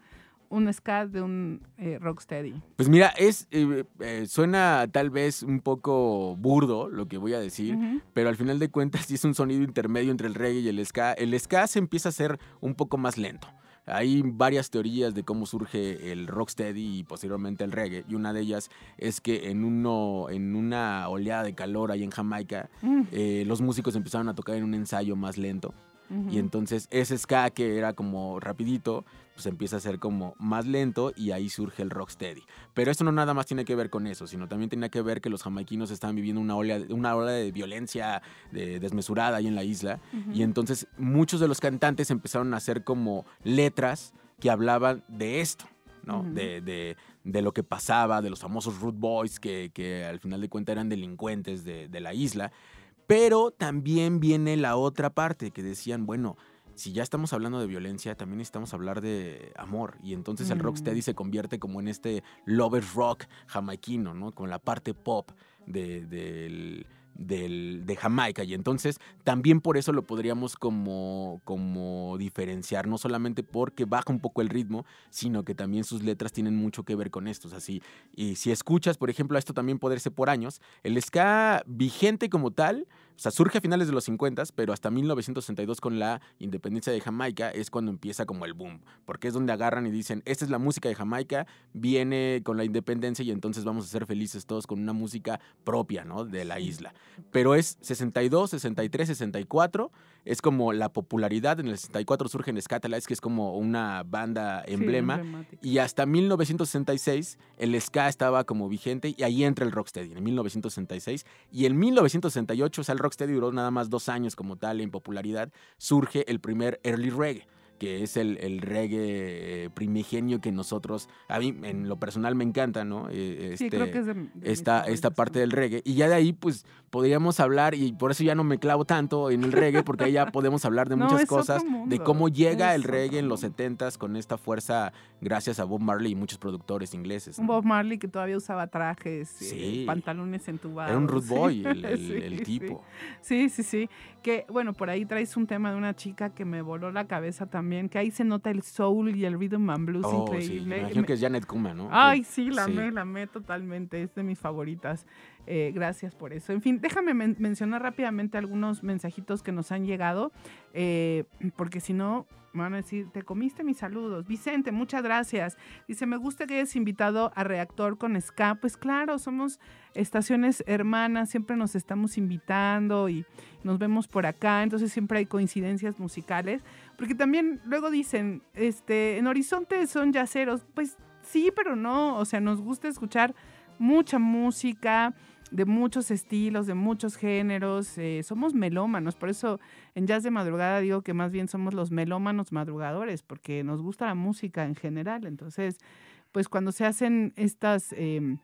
un ska de un eh, rocksteady. Pues mira, es eh, eh, suena tal vez un poco burdo lo que voy a decir, pero al final de cuentas sí es un sonido intermedio entre el reggae y el ska. El ska se empieza a hacer un poco más lento. Hay varias teorías de cómo surge el rocksteady y posteriormente el reggae, y una de ellas es que en, uno, en una oleada de calor ahí en Jamaica, Mm, los músicos empezaron a tocar en un ensayo más lento, y entonces ese ska que era como rapidito, pues empieza a ser como más lento y ahí surge el rocksteady. Pero esto no nada más tiene que ver con eso, sino también tiene que ver que los jamaiquinos estaban viviendo una ola, una ola de violencia de- desmesurada ahí en la isla. Y entonces muchos de los cantantes empezaron a hacer como letras que hablaban de esto. ¿no? De, de- de lo que pasaba, de los famosos Root Boys, que, que al final de cuentas eran delincuentes de, de la isla. Pero también viene la otra parte que decían, bueno, si ya estamos hablando de violencia, también necesitamos hablar de amor. Y entonces el Mm. rocksteady se convierte como en este lovers rock jamaiquino, ¿no? Con la parte pop de, del- de Jamaica. Y entonces también por eso lo podríamos como, como diferenciar, no solamente porque baja un poco el ritmo, sino que también sus letras tienen mucho que ver con esto. O sea, si- y si escuchas, por ejemplo, a esto también puede ser por años, el ska vigente como tal, o sea, surge a finales de los 50, pero hasta 1962 con la independencia de Jamaica es cuando empieza como el boom, porque es donde agarran y dicen, esta es la música de Jamaica, viene con la independencia y entonces vamos a ser felices todos con una música propia, ¿no? De la isla. Pero es 62, 63, 64, es como la popularidad, en el 64 surge en Scatalites, que es como una banda emblema, y hasta 1966 el ska estaba como vigente y ahí entra el rocksteady, en 1966. Y en 1968, o sea, el rocksteady duró nada más dos años como tal en popularidad, surge el primer early reggae que es el, el reggae eh, primigenio que nosotros, a mí en lo personal me encanta, ¿no? Eh, Sí, este, creo que es de, esta, esta parte del reggae. Y ya de ahí, pues, podríamos hablar, y por eso ya no me clavo tanto en el reggae, porque ahí ya podemos hablar de No, muchas cosas, de cómo llega es el reggae en los mundo. 70s con esta fuerza gracias a Bob Marley y muchos productores ingleses. Un ¿no? Bob Marley que todavía usaba trajes, eh, Sí. pantalones entubados. Era un sí. boy el, el- Sí, el sí. tipo. Sí, sí, sí. Que bueno, por ahí traes un tema de una chica que me voló la cabeza también, que ahí se nota el soul y el rhythm and blues Oh, increíble. me imagino Me- que es Janet Kuma, ¿no? Ay, sí, la amé, la amé totalmente. Es de mis favoritas. Eh, gracias por eso. En fin, déjame men- mencionar rápidamente algunos mensajitos que nos han llegado, eh, porque si no, me van a decir, te comiste mis saludos. Vicente, muchas gracias. Dice, me gusta que hayas invitado a Reactor con Ska. Pues claro, somos estaciones hermanas, siempre nos estamos invitando y nos vemos por acá, entonces siempre hay coincidencias musicales. Porque también luego dicen, este, en Horizonte son yaceros. Pues sí, pero no. O sea, nos gusta escuchar mucha música. De muchos estilos, de muchos géneros. eh, somos melómanos, por eso en Jazz de Madrugada digo que más bien somos los melómanos madrugadores, porque nos gusta la música en general. Entonces, pues cuando se hacen estas em,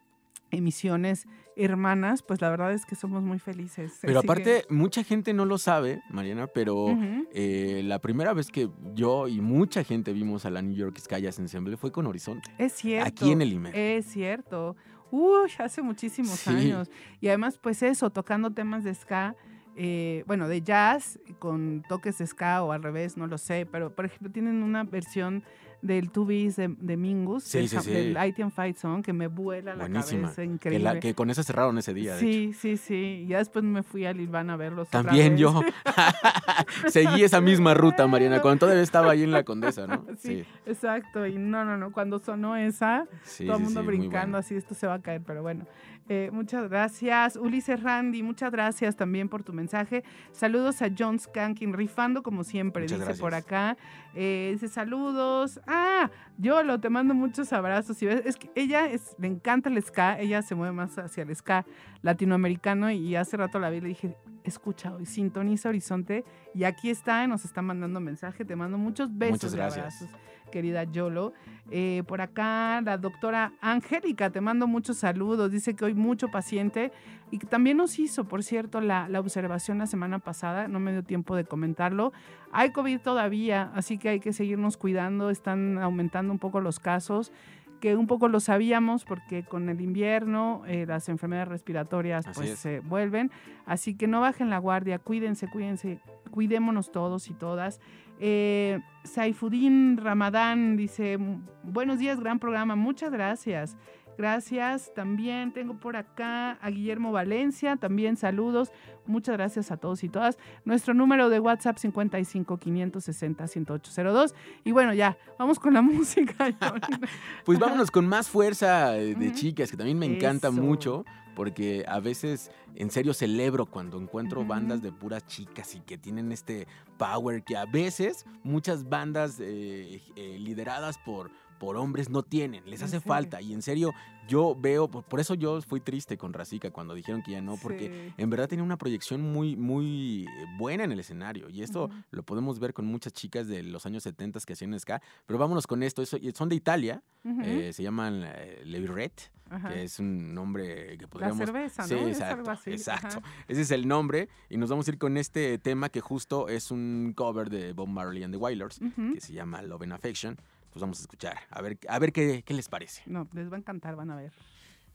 emisiones hermanas, pues la verdad es que somos muy felices. Pero que- aparte, mucha gente no lo sabe, Mariana, pero eh, la primera vez que yo y mucha gente vimos a la New York Sky Jazz Ensemble fue con Horizonte. Es cierto. Aquí en el IMER. Es cierto. Uy, hace muchísimos Sí. años. Y además, pues eso, tocando temas de ska, eh, bueno, de jazz con toques de ska o al revés, no lo sé, pero por ejemplo tienen una versión del Two Beats de, de Mingus, Sí, del, sí, sí. del Fight Song, que me vuela la cabeza, Que, increíble. la- que con esa cerraron ese día, de hecho. sí, sí, sí. Ya después me fui a Lilván a verlos. También yo seguí esa misma ruta, Mariana, cuando todavía estaba ahí en la Condesa, ¿no? Sí, exacto. Y no, no, no. Cuando sonó esa, todo el mundo brincando bueno. así, esto se va a caer, pero bueno. Eh, muchas gracias. Ulises Randy, muchas gracias también por tu mensaje. Saludos a John Skankin, rifando como siempre, Muchas dice por acá. Eh, dice saludos. Ah, Yolo, te mando muchos abrazos. Y ves, es que ella es, le encanta el ska, ella se mueve más hacia el ska latinoamericano y hace rato la vi y le dije, escucha hoy, sintoniza Horizonte y aquí está, nos está mandando mensaje, te mando muchos besos Muchas y gracias. abrazos, querida Yolo. Eh, por acá la doctora Angélica, te mando muchos saludos, dice que hoy mucho paciente y que también nos hizo, por cierto, la, la observación la semana pasada, no me dio tiempo de comentarlo. Hay COVID todavía, así que hay que seguirnos cuidando, están aumentando un poco los casos que un poco lo sabíamos porque con el invierno eh, las enfermedades respiratorias Así pues es. se vuelven, así que no bajen la guardia, cuídense, cuídense, cuidémonos todos y todas. Eh, Saifuddin Ramadán dice, "M- buenos días, gran programa, muchas gracias. Gracias. También tengo por acá a Guillermo Valencia, también saludos. Muchas gracias a todos y todas. Nuestro número de WhatsApp 55 560 1802. Y bueno, ya, vamos con la música. Pues vámonos con más fuerza eh, de chicas, que también me encanta Eso. mucho, porque a veces en serio celebro cuando encuentro bandas de puras chicas y que tienen este power que a veces muchas bandas eh, eh, lideradas por, por hombres no tienen, les ¿En hace falta. Y en serio, yo veo, por, por eso yo fui triste con Racica cuando dijeron que ya no, porque Sí. en verdad tenía una proyección muy, muy eh, buena en el escenario. Y esto Ujú. lo podemos ver con muchas chicas de los años 70 que hacían ska. Pero vámonos con esto. eso- son de Italia. Ujú. eh, se llaman eh, Le Birret, Ajá. que es un nombre que La podríamos... cerveza, ¿no? Sí, Es exacto, así. exacto. Ajá. Ese es el nombre. Y nos vamos a ir con este tema que justo es un cover de Bob Marley and the Wailers, Ujú. que se llama Love and Affection. Pues vamos a escuchar, a ver, a ver qué, qué les parece. No, les va a encantar, van a ver.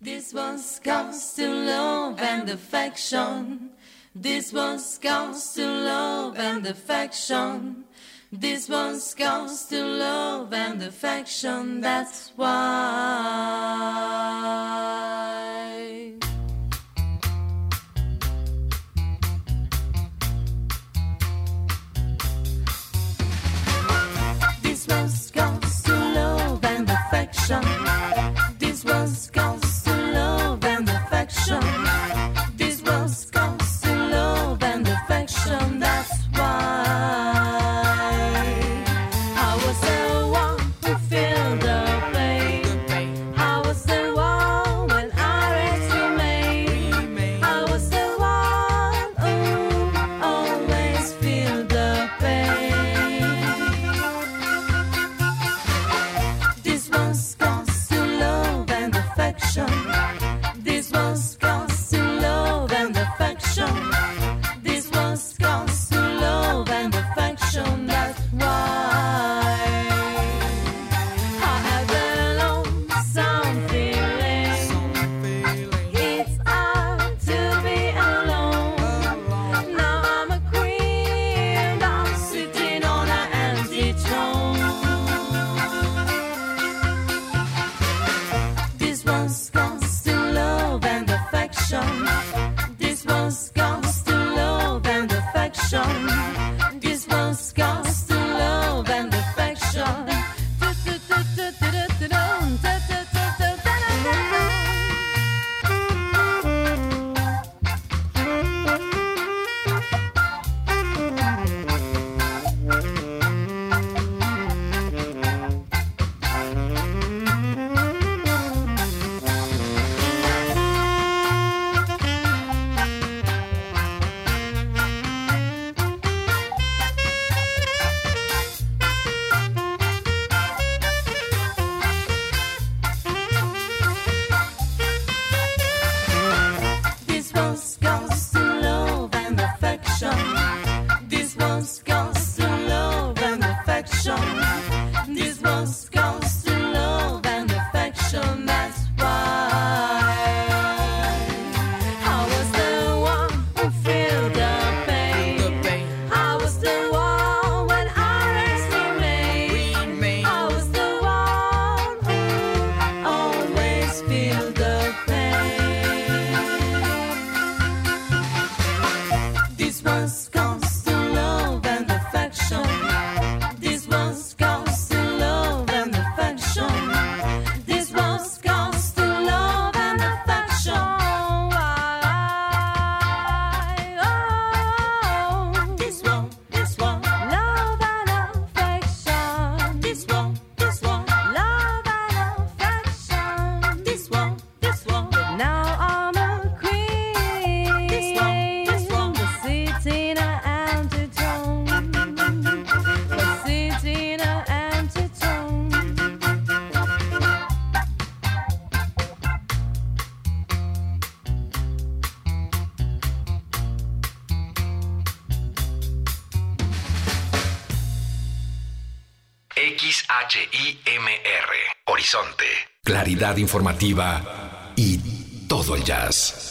This one's comes to love and affection. This one's comes to love and affection. This one's comes to love and affection. That's why. This one's This one's comes informativa y todo el jazz.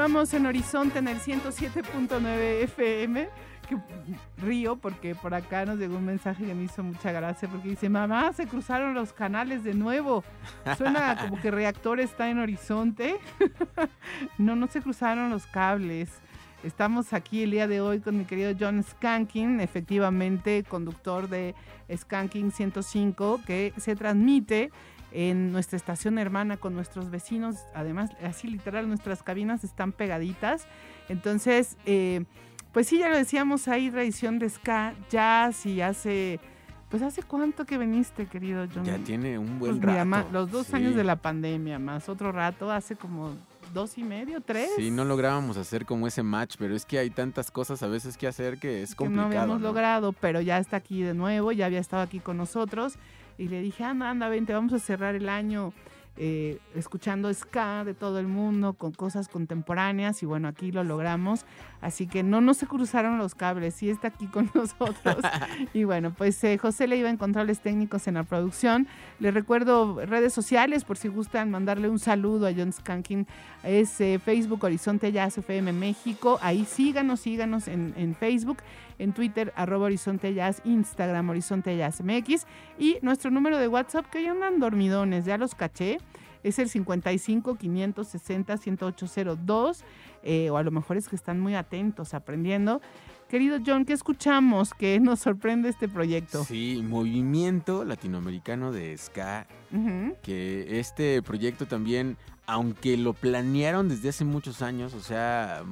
Continuamos en Horizonte en el 107.9 FM. Que río porque por acá nos llegó un mensaje que me hizo mucha gracia porque dice, mamá, se cruzaron los canales de nuevo. Suena como que reactor está en Horizonte. no, no se cruzaron los cables. Estamos aquí el día de hoy con mi querido John Skanking, efectivamente conductor de Skanking 105, que se transmite en nuestra estación hermana con nuestros vecinos. Además, así literal, nuestras cabinas están pegaditas. Entonces, eh, pues sí, ya lo decíamos, hay tradición de ska, jazz y hace... Pues hace cuánto que viniste, querido John. Ya tiene un buen Pues mira, rato. los dos sí. años de la pandemia, más otro rato, hace como dos y medio, tres. Sí, no lográbamos hacer como ese match, pero es que hay tantas cosas a veces que hacer que es que complicado. no habíamos ¿no? logrado, pero ya está aquí de nuevo, ya había estado aquí con nosotros y le dije, anda, anda, vente, vamos a cerrar el año eh, escuchando ska de todo el mundo, con cosas contemporáneas y bueno, aquí lo logramos, así que no nos se cruzaron los cables, sí está aquí con nosotros. y bueno, pues eh, José le iba en controles técnicos en la producción. Les recuerdo redes sociales por si gustan mandarle un saludo a John Skanking. Es eh, Facebook Horizonte Jazz FM México. Ahí síganos, síganos en, en Facebook, en Twitter, arroba Horizonte Jazz, Instagram Horizonte Jazz MX. Y nuestro número de WhatsApp, que ya andan dormidones, ya los caché. Es el 55 560 1802. eh, o a lo mejor es que están muy atentos, aprendiendo. Querido John, ¿qué escuchamos? que nos sorprende este proyecto? Sí, movimiento latinoamericano de ska, que este proyecto también, aunque lo planearon desde hace muchos años, o sea,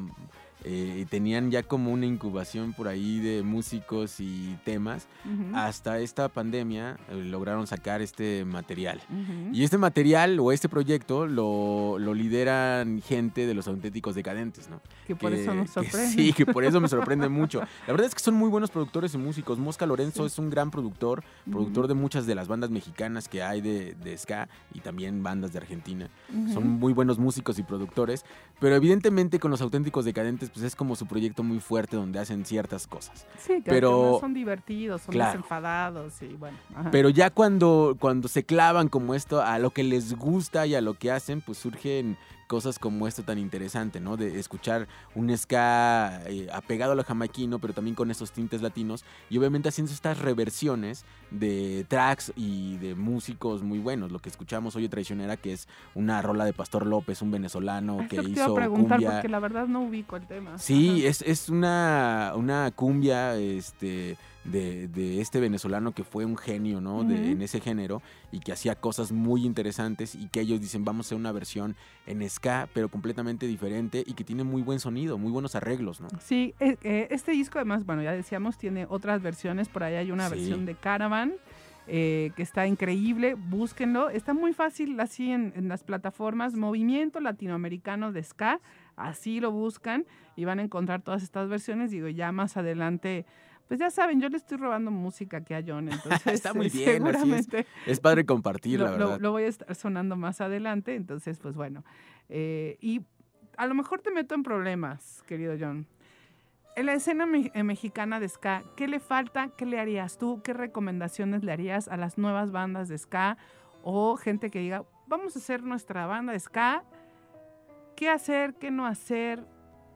eh, tenían ya como una incubación por ahí de músicos y temas, Ujú. hasta esta pandemia eh, lograron sacar este material. Ujú. Y este material o este proyecto lo, lo lideran gente de los auténticos decadentes, ¿no? que por eso nos que sorprende. sí, que por eso me sorprende mucho. La verdad es que son muy buenos productores y músicos. Mosca Lorenzo es un gran productor, productor de muchas de las bandas mexicanas que hay de, de ska y también bandas de Argentina. Son muy buenos músicos y productores, pero evidentemente con los auténticos decadentes pues es como su proyecto muy fuerte donde hacen ciertas cosas. Sí, que Pero- son divertidos, son Claro. desenfadados y bueno. ajá. Pero ya cuando, cuando se clavan como esto a lo que les gusta y a lo que hacen, pues surgen cosas como esto tan interesante, ¿no? De escuchar un ska eh, apegado a lo jamaiquino, pero también con esos tintes latinos y obviamente haciendo estas reversiones de tracks y de músicos muy buenos. Lo que escuchamos hoy Traicionera, que es una rola de Pastor López, un venezolano Es que te iba hizo a preguntar cumbia. porque la verdad no ubico el tema. Sí, Ajá. es, es una, una cumbia este, de, de este venezolano que fue un genio ¿no? de- en ese género y que hacía cosas muy interesantes y que ellos dicen vamos a hacer una versión en ska pero completamente diferente y que tiene muy buen sonido, muy buenos arreglos. ¿no? Sí, eh, eh, este disco además, bueno, ya decíamos, tiene otras versiones. Por ahí hay una Sí. versión de Caravan eh, que está increíble. Búsquenlo. Está muy fácil así en, en las plataformas. Movimiento Latinoamericano de Ska. Así lo buscan y van a encontrar todas estas versiones. Digo, ya más adelante. Pues ya saben, yo le estoy robando música aquí a John, entonces Está muy eh, bien, así es. seguramente Es padre compartir, la lo, lo- verdad. lo voy a estar sonando más adelante, entonces pues bueno. Eh, y a lo mejor te meto en problemas, querido John. En la escena me- eh, mexicana de ska, ¿qué le falta? ¿Qué le harías tú? ¿Qué recomendaciones le harías a las nuevas bandas de ska? O gente que diga, vamos a hacer nuestra banda de ska. ¿Qué hacer? ¿Qué no hacer?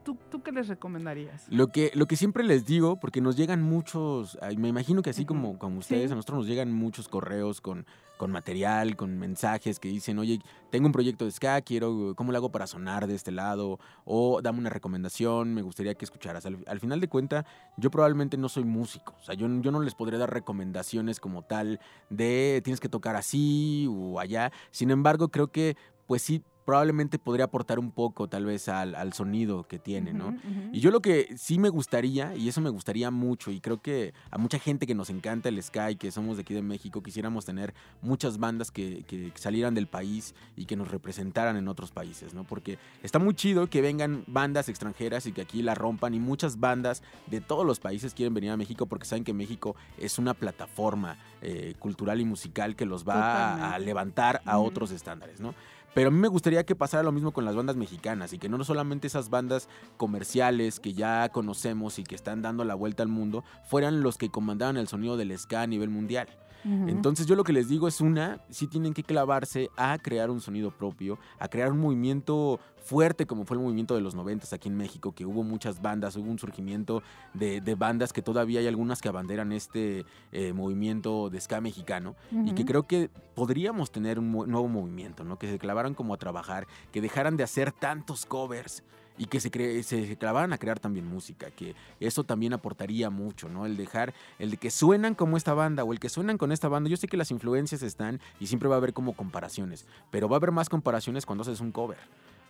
¿Tú, tú qué les recomendarías? Lo que, lo que siempre les digo, porque nos llegan muchos, me imagino que así como, como ustedes, Sí. a nosotros nos llegan muchos correos con, con material, con mensajes que dicen, oye, tengo un proyecto de ska, quiero, ¿cómo lo hago para sonar de este lado? O dame una recomendación, me gustaría que escucharas. Al, al final de cuenta, yo probablemente no soy músico, o sea, yo, yo no les podré dar recomendaciones como tal de tienes que tocar así o allá. Sin embargo, creo que, pues sí, probablemente podría aportar un poco tal vez al, al sonido que tiene, ¿no? Y yo lo que sí me gustaría, y eso me gustaría mucho, y creo que a mucha gente que nos encanta el Sky, que somos de aquí de México, quisiéramos tener muchas bandas que, que salieran del país y que nos representaran en otros países, ¿no? Porque está muy chido que vengan bandas extranjeras y que aquí la rompan, y muchas bandas de todos los países quieren venir a México porque saben que México es una plataforma eh, cultural y musical que los va a, levantar a otros estándares, ¿no? Pero a mí me gustaría que pasara lo mismo con las bandas mexicanas y que no solamente esas bandas comerciales que ya conocemos y que están dando la vuelta al mundo fueran los que comandaban el sonido del ska a nivel mundial. Entonces yo lo que les digo es una, sí tienen que clavarse a crear un sonido propio, a crear un movimiento fuerte como fue el movimiento de los noventas aquí en México, que hubo muchas bandas, hubo un surgimiento de, de bandas que todavía hay algunas que abanderan este eh, movimiento de ska mexicano y que creo que podríamos tener un nuevo movimiento, ¿no? Que se clavaran como a trabajar, que dejaran de hacer tantos covers y que se, cre- se clavaran a crear también música, que eso también aportaría mucho, ¿no? El dejar, el de que suenan como esta banda o el que suenan con esta banda. Yo sé que las influencias están y siempre va a haber como comparaciones, pero va a haber más comparaciones cuando haces un cover.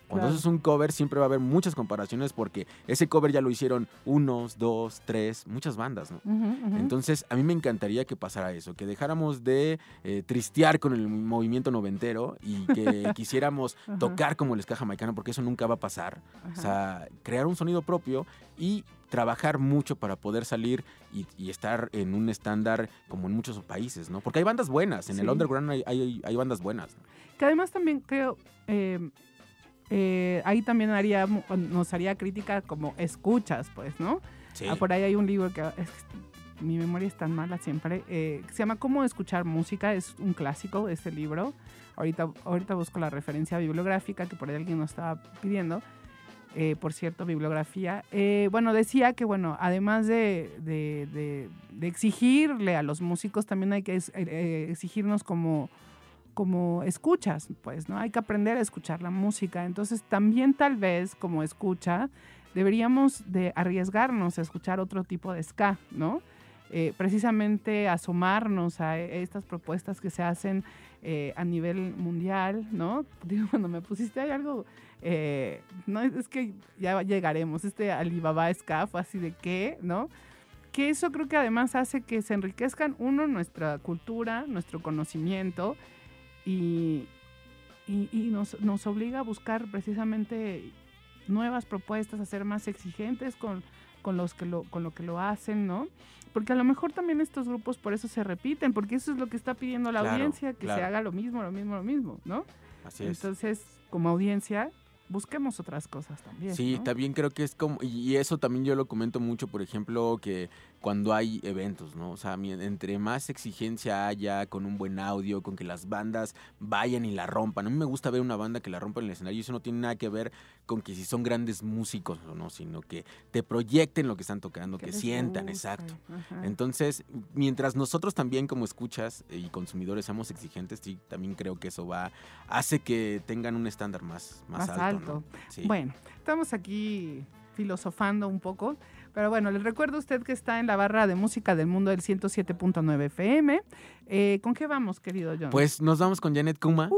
Cuando Claro. haces un cover siempre va a haber muchas comparaciones porque ese cover ya lo hicieron unos, dos, tres, muchas bandas, ¿no? Entonces, a mí me encantaría que pasara eso, que dejáramos de eh, tristear con el movimiento noventero y que quisiéramos tocar como el ska jamaicano, porque eso nunca va a pasar. O sea, crear un sonido propio y trabajar mucho para poder salir y, y estar en un estándar como en muchos países, ¿no? Porque hay bandas buenas, en el underground hay, hay- hay bandas buenas. ¿no? Que además también creo, eh, eh, ahí también haría, nos haría crítica como escuchas, pues, ¿no? Sí. Ah, por ahí hay un libro que es mi memoria es tan mala siempre, eh, se llama Cómo escuchar música, es un clásico este libro. Ahorita, ahorita busco la referencia bibliográfica que por ahí alguien nos estaba pidiendo. Eh, por cierto, bibliografía. Eh, bueno, decía que, bueno, además de, de- de- de exigirle a los músicos, también hay que exigirnos como, como escuchas, pues, ¿no? Hay que aprender a escuchar la música. Entonces, también tal vez como escucha, deberíamos de arriesgarnos a escuchar otro tipo de ska, ¿no? Eh, precisamente asomarnos a e- estas propuestas que se hacen eh, a nivel mundial, ¿no? Digo, cuando me pusiste ahí algo, eh, no, es que ya llegaremos, este Alibaba Ska fue así de qué, ¿no? Que eso creo que además hace que se enriquezcan, uno, nuestra cultura, nuestro conocimiento, y, y, y nos, nos obliga a buscar precisamente nuevas propuestas, a ser más exigentes con, con, los que lo, con lo que lo hacen, ¿no? Porque a lo mejor también estos grupos por eso se repiten, porque eso es lo que está pidiendo la Claro, audiencia, que se haga lo mismo, lo mismo, lo mismo, ¿no? Así es. Entonces, como audiencia, busquemos otras cosas también. Sí, ¿no? también creo que es como, y eso también yo lo comento mucho, por ejemplo, que cuando hay eventos, ¿no? O sea, entre más exigencia haya con un buen audio, con que las bandas vayan y la rompan. A mí me gusta ver una banda que la rompa en el escenario y eso no tiene nada que ver con que si son grandes músicos o no, sino que te proyecten lo que están tocando, que, sientan, gusta, exacto. ajá. Entonces, mientras nosotros también como escuchas y consumidores seamos exigentes, sí, también creo que eso va, hace que tengan un estándar más, más, Más alto. alto. ¿no? Sí. Bueno, estamos aquí filosofando un poco, pero bueno, les recuerdo a usted que está en la barra de música del mundo del 107.9 FM. Eh, ¿Con qué vamos, querido John? Pues nos vamos con Janet Kuma,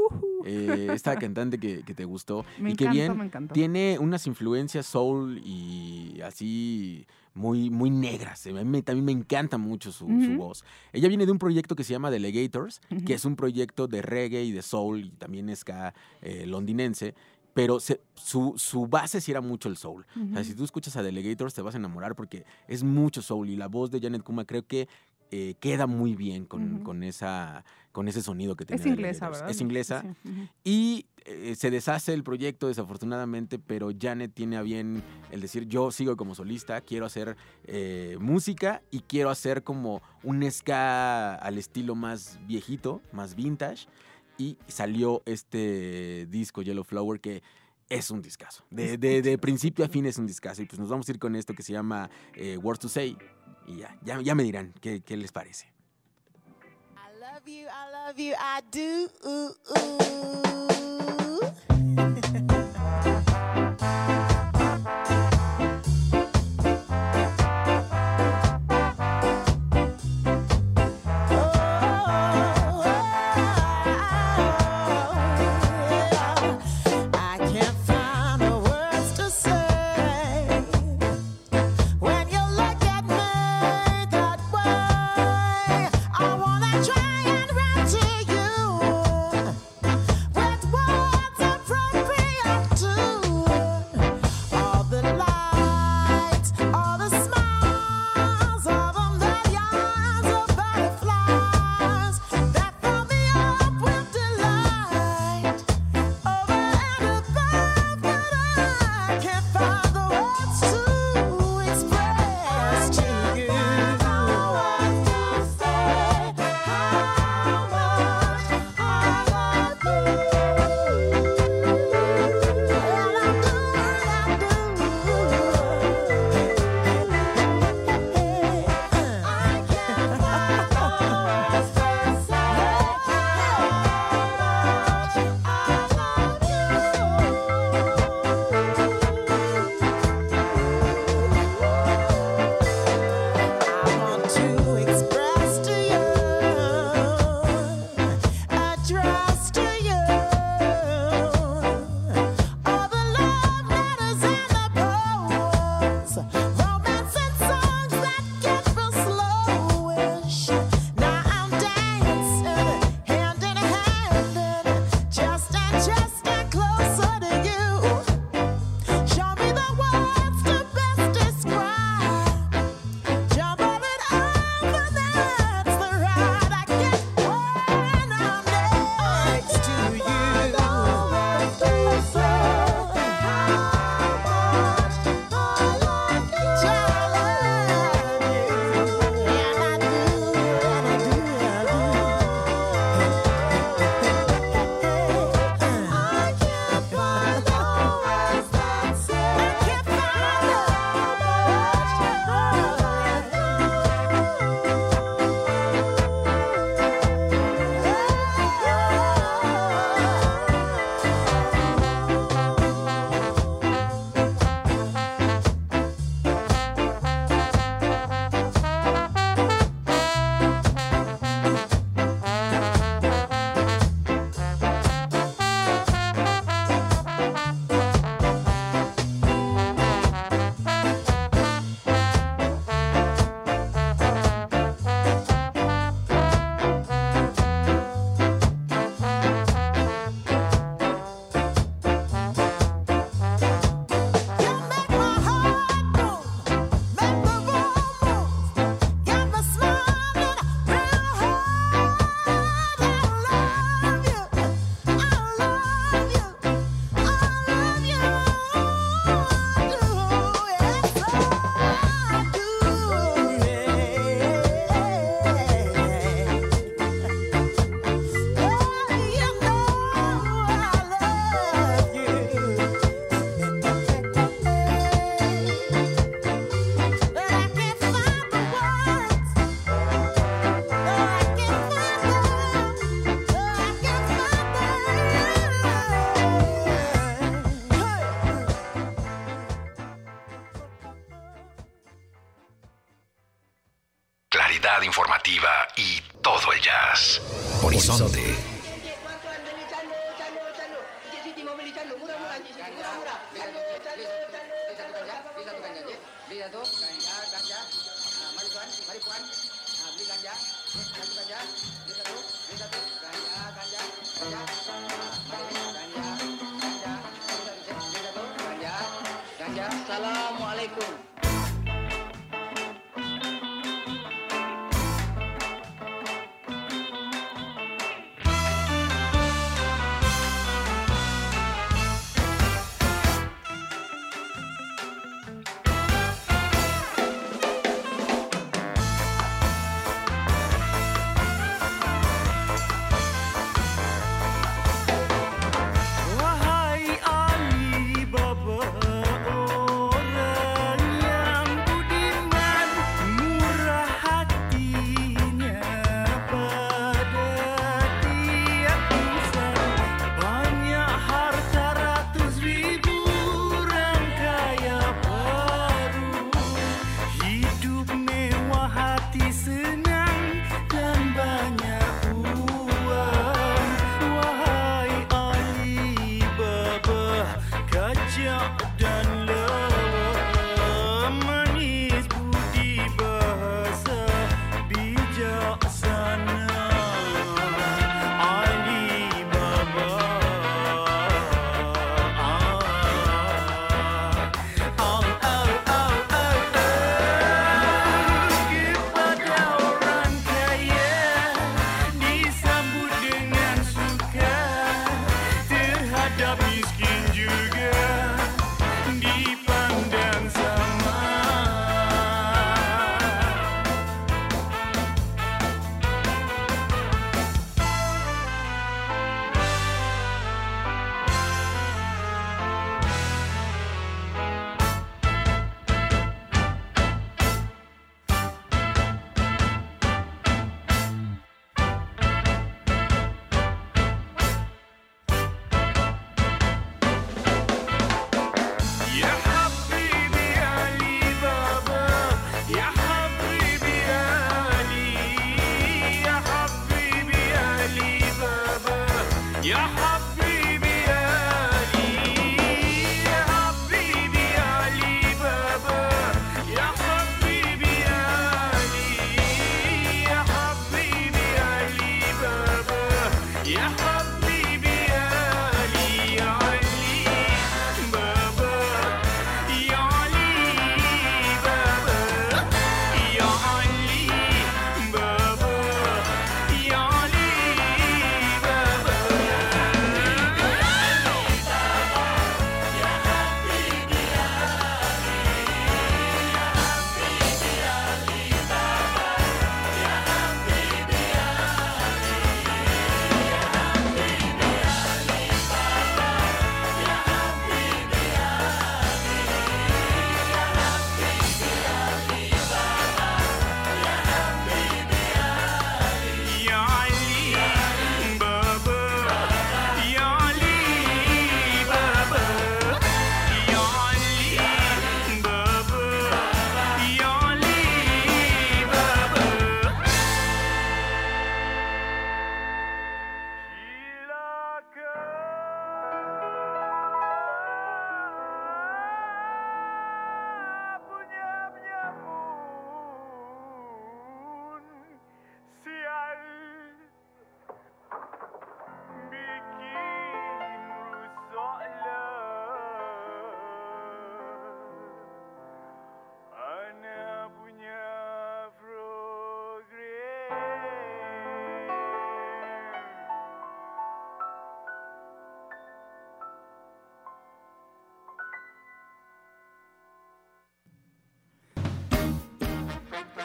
eh, esta cantante que, que te gustó me y que encantó, bien me encantó. tiene unas influencias soul y así muy, muy negras. A mí también me encanta mucho su, voz. Ella viene de un proyecto que se llama Delegators, Ujú. que es un proyecto de reggae y de soul y también ska eh, londinense. Pero se- su, su base sí era mucho el soul. O sea, Ujú. si tú escuchas a Delegators te vas a enamorar porque es mucho soul y la voz de Janet Kuma creo que eh, queda muy bien con, con, esa, con ese sonido que tiene. Es inglesa. ¿verdad? Es inglesa. Sí. Y eh, se deshace el proyecto desafortunadamente, pero Janet tiene a bien el decir yo sigo como solista, quiero hacer eh, música y quiero hacer como un ska al estilo más viejito, más vintage. Y salió este disco Yellow Flower que es un discazo. De, de- de principio a fin es un discazo. Y pues nos vamos a ir con esto que se llama eh, Words to Say. Y ya, ya, ya me dirán qué, qué les parece. I love you, I love you, I do. Ooh, ooh.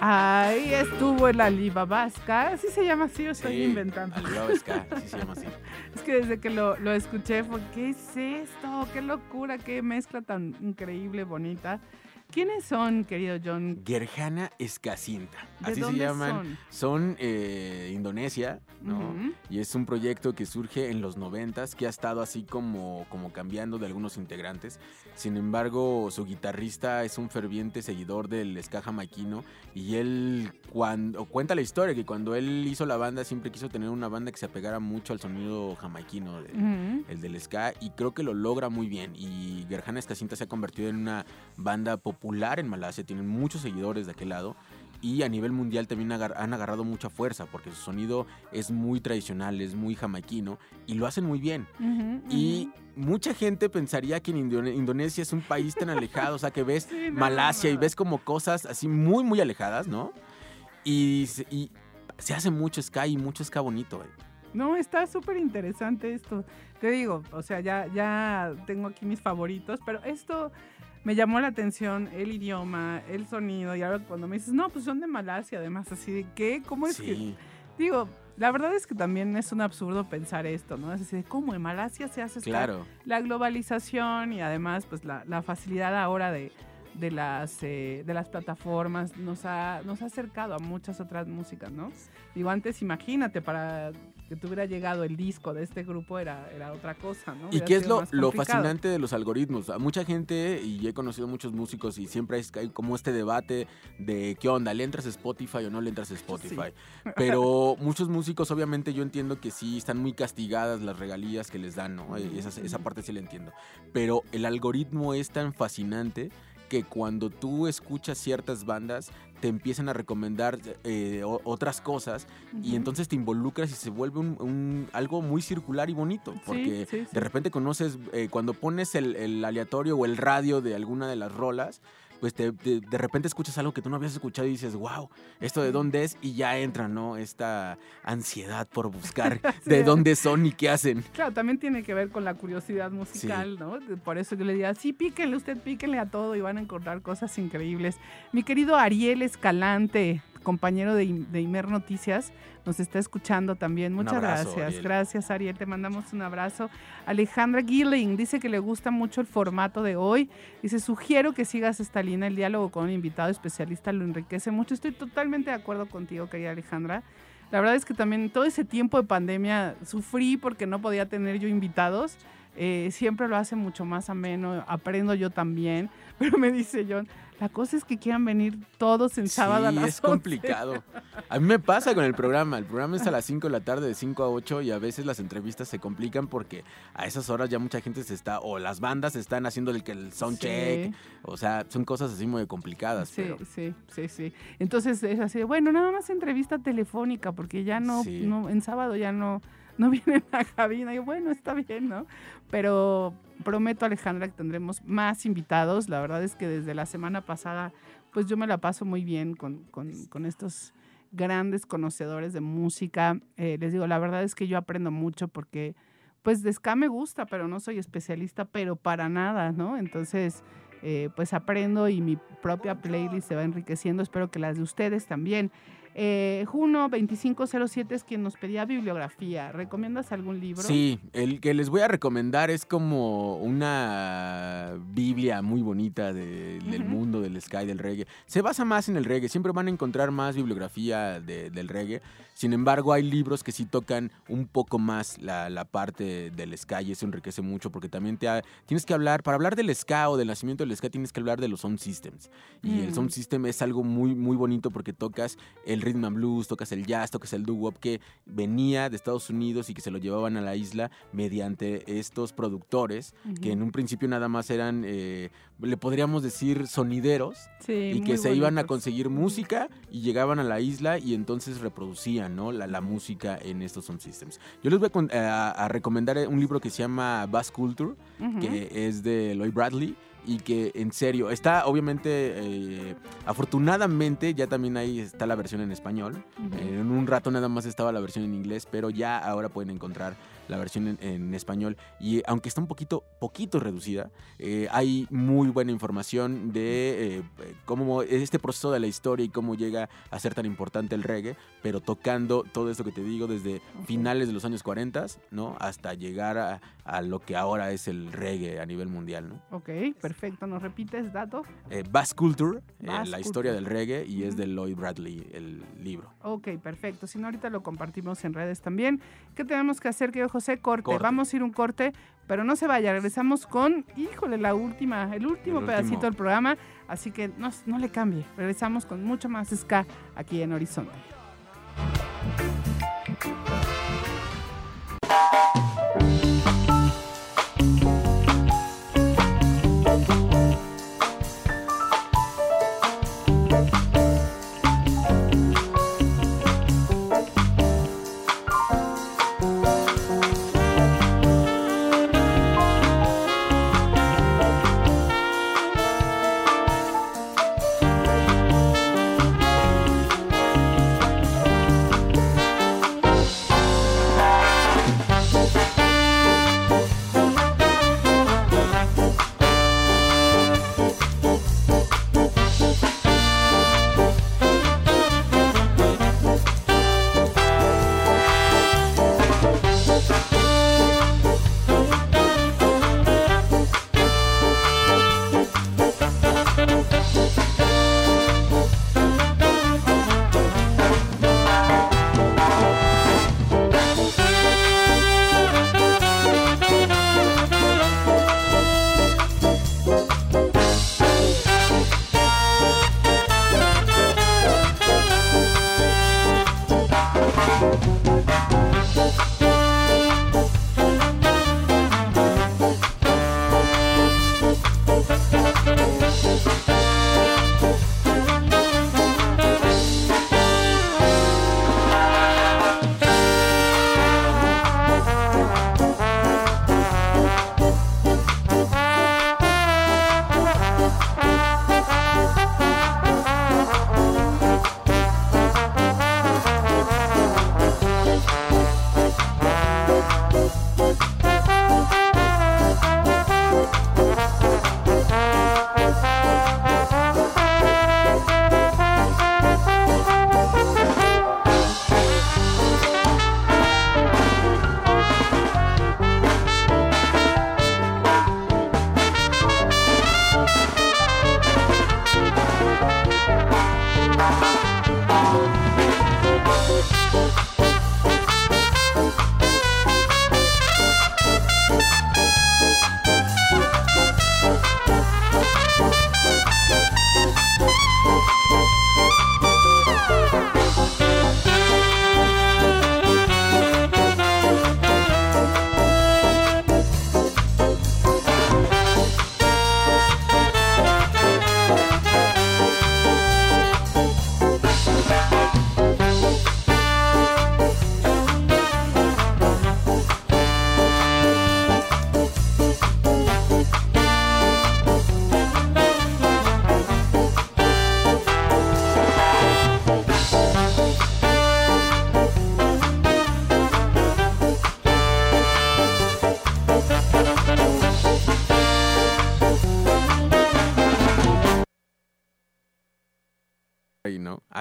Ahí estuvo el Alibaba Ska. ¿Sí se llama así o estoy inventando? Alibaba sí se llama así. Es que desde que lo, lo escuché fue, ¿qué es esto? ¡Qué locura! ¡Qué mezcla tan increíble, bonita! ¿Quiénes son, querido John? Gerhana Escacinta. ¿De Así se dónde llaman. son? Son, eh, Indonesia, ¿no? Ujú. Y es un proyecto que surge en los noventas, que ha estado así como, como cambiando de algunos integrantes. Sin embargo, su guitarrista es un ferviente seguidor del ska jamaiquino y él cuando cuenta la historia que cuando él hizo la banda siempre quiso tener una banda que se apegara mucho al sonido jamaiquino, de- Ujú. el del ska, y creo que lo logra muy bien. Y Gerhana Escacinta se ha convertido en una banda popular en Malasia, tienen muchos seguidores de aquel lado. Y a nivel mundial también agar- han agarrado mucha fuerza porque su sonido es muy tradicional, es muy jamaiquino y lo hacen muy bien. Y mucha gente pensaría que en Indone- Indonesia es un país tan alejado, o sea, que ves Sí, no, Malasia y no. ves como cosas así muy, muy alejadas, ¿no? Y, se- y se hace mucho ska y mucho ska bonito, güey. No, está súper interesante esto. Te digo, o sea, ya, ya tengo aquí mis favoritos, pero esto me llamó la atención, el idioma, el sonido, y ahora cuando me dices, no, pues son de Malasia, además, así de, ¿qué? ¿Cómo es que...? Sí, Digo, la verdad es que también es un absurdo pensar esto, ¿no? Es decir, ¿cómo en Malasia se hace claro. la globalización y además pues la, la facilidad ahora de, de las eh, de las plataformas nos ha, nos ha acercado a muchas otras músicas, ¿no? Digo, antes imagínate, para que te hubiera llegado el disco de este grupo era, era otra cosa, ¿no? ¿Y qué es lo, lo fascinante de los algoritmos? A mucha gente, y he conocido muchos músicos, y siempre hay como este debate de qué onda, ¿le entras a Spotify o no le entras a Spotify? Pero muchos músicos, obviamente, yo entiendo que sí están muy castigadas las regalías que les dan, ¿no? Esa, esa parte sí la entiendo. Pero el algoritmo es tan fascinante que cuando tú escuchas ciertas bandas te empiezan a recomendar eh, otras cosas y entonces te involucras y se vuelve un, un- algo muy circular y bonito porque sí, sí. de repente conoces eh, cuando pones el, el aleatorio o el radio de alguna de las rolas pues te- te- de repente escuchas algo que tú no habías escuchado y dices, wow, ¿esto de dónde es? Y ya entra, ¿no? Esta ansiedad por buscar de dónde son y qué hacen. Claro, también tiene que ver con la curiosidad musical, ¿no? Por eso yo le diría, sí, píquenle, usted píquenle a todo y van a encontrar cosas increíbles. Mi querido Ariel Escalante, compañero de, de Imer Noticias, nos está escuchando también. Muchas abrazo, gracias. Ariel. Gracias, Ariel. Te mandamos un abrazo. Alejandra Gilling dice que le gusta mucho el formato de hoy. Dice, sugiero que sigas esta línea. El diálogo con un invitado especialista lo enriquece mucho. Estoy totalmente de acuerdo contigo, querida Alejandra. La verdad es que también todo ese tiempo de pandemia sufrí porque no podía tener yo invitados. Eh, siempre lo hace mucho más ameno, aprendo yo también. Pero me dice John, la cosa es que quieran venir todos en sábado a Sí, las es 11. complicado. A mí me pasa con el programa. El programa es a las 5 de la tarde, de 5 a 8, y a veces las entrevistas se complican porque a esas horas ya mucha gente se está, o las bandas están haciendo el, que el sound Sí. check. O sea, son cosas así muy complicadas. Sí, pero sí, sí, sí. Entonces es así, bueno, nada más entrevista telefónica, porque ya no, Sí. no en sábado ya no, no vienen a cabina. Y bueno, está bien, ¿no? Pero prometo, Alejandra, que tendremos más invitados. La verdad es que desde la semana pasada, pues yo me la paso muy bien con, con- con estos grandes conocedores de música. Eh, les digo, la verdad es que yo aprendo mucho porque, pues, de ska me gusta, pero no soy especialista, pero para nada, ¿no? Entonces, eh, pues aprendo y mi propia playlist se va enriqueciendo. Espero que las de ustedes también. Eh, Juno 2507 es quien nos pedía bibliografía. ¿Recomiendas algún libro? Sí, el que les voy a recomendar es como una biblia muy bonita de- del mundo del sky, del reggae. Se basa más en el reggae, siempre van a encontrar más bibliografía de- del reggae. Sin embargo, hay libros que sí tocan un poco más la, la parte del ska y eso enriquece mucho porque también te ha- tienes que hablar, para hablar del ska o del nacimiento del ska tienes que hablar de los sound systems. Y el Mm. sound system es algo muy, muy bonito porque tocas el rhythm and blues, tocas el jazz, tocas el doo-wop que venía de Estados Unidos y que se lo llevaban a la isla mediante estos productores que en un principio nada más eran, eh, le podríamos decir, sonideros Sí, y que se iban a conseguir música y llegaban a la isla y entonces reproducían ¿no? la, la música en estos sound systems. Yo les voy a, a recomendar un libro que se llama Bass Culture, que es de Lloyd Bradley y que en serio está obviamente eh, afortunadamente ya también ahí está la versión en español. En un rato nada más estaba la versión en inglés pero ya ahora pueden encontrar la versión en, en español. Y eh, aunque está un poquito, poquito reducida, eh, hay muy buena información de eh, cómo este proceso de la historia y cómo llega a ser tan importante el reggae, pero tocando todo esto que te digo desde finales de los años 40, ¿no? Hasta llegar a, a lo que ahora es el reggae a nivel mundial, ¿no? Ok, perfecto. ¿Nos repites dato? Eh, Bass Culture, eh, Bass la historia Culture. del reggae, y es de Lloyd Bradley, el libro. Ok, perfecto. Si no, ahorita lo compartimos en redes también. ¿Qué tenemos que hacer, querido José? Corte. Corte. Vamos a ir un corte, pero no se vaya. Regresamos con, híjole, la última, el último El pedacito último. del programa. Así que no, no le cambie. Regresamos con mucho más ska aquí en Horizonte.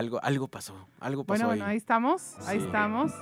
Algo, algo pasó, algo pasó Bueno, bueno, ahí ahí. estamos, ahí Sí. estamos.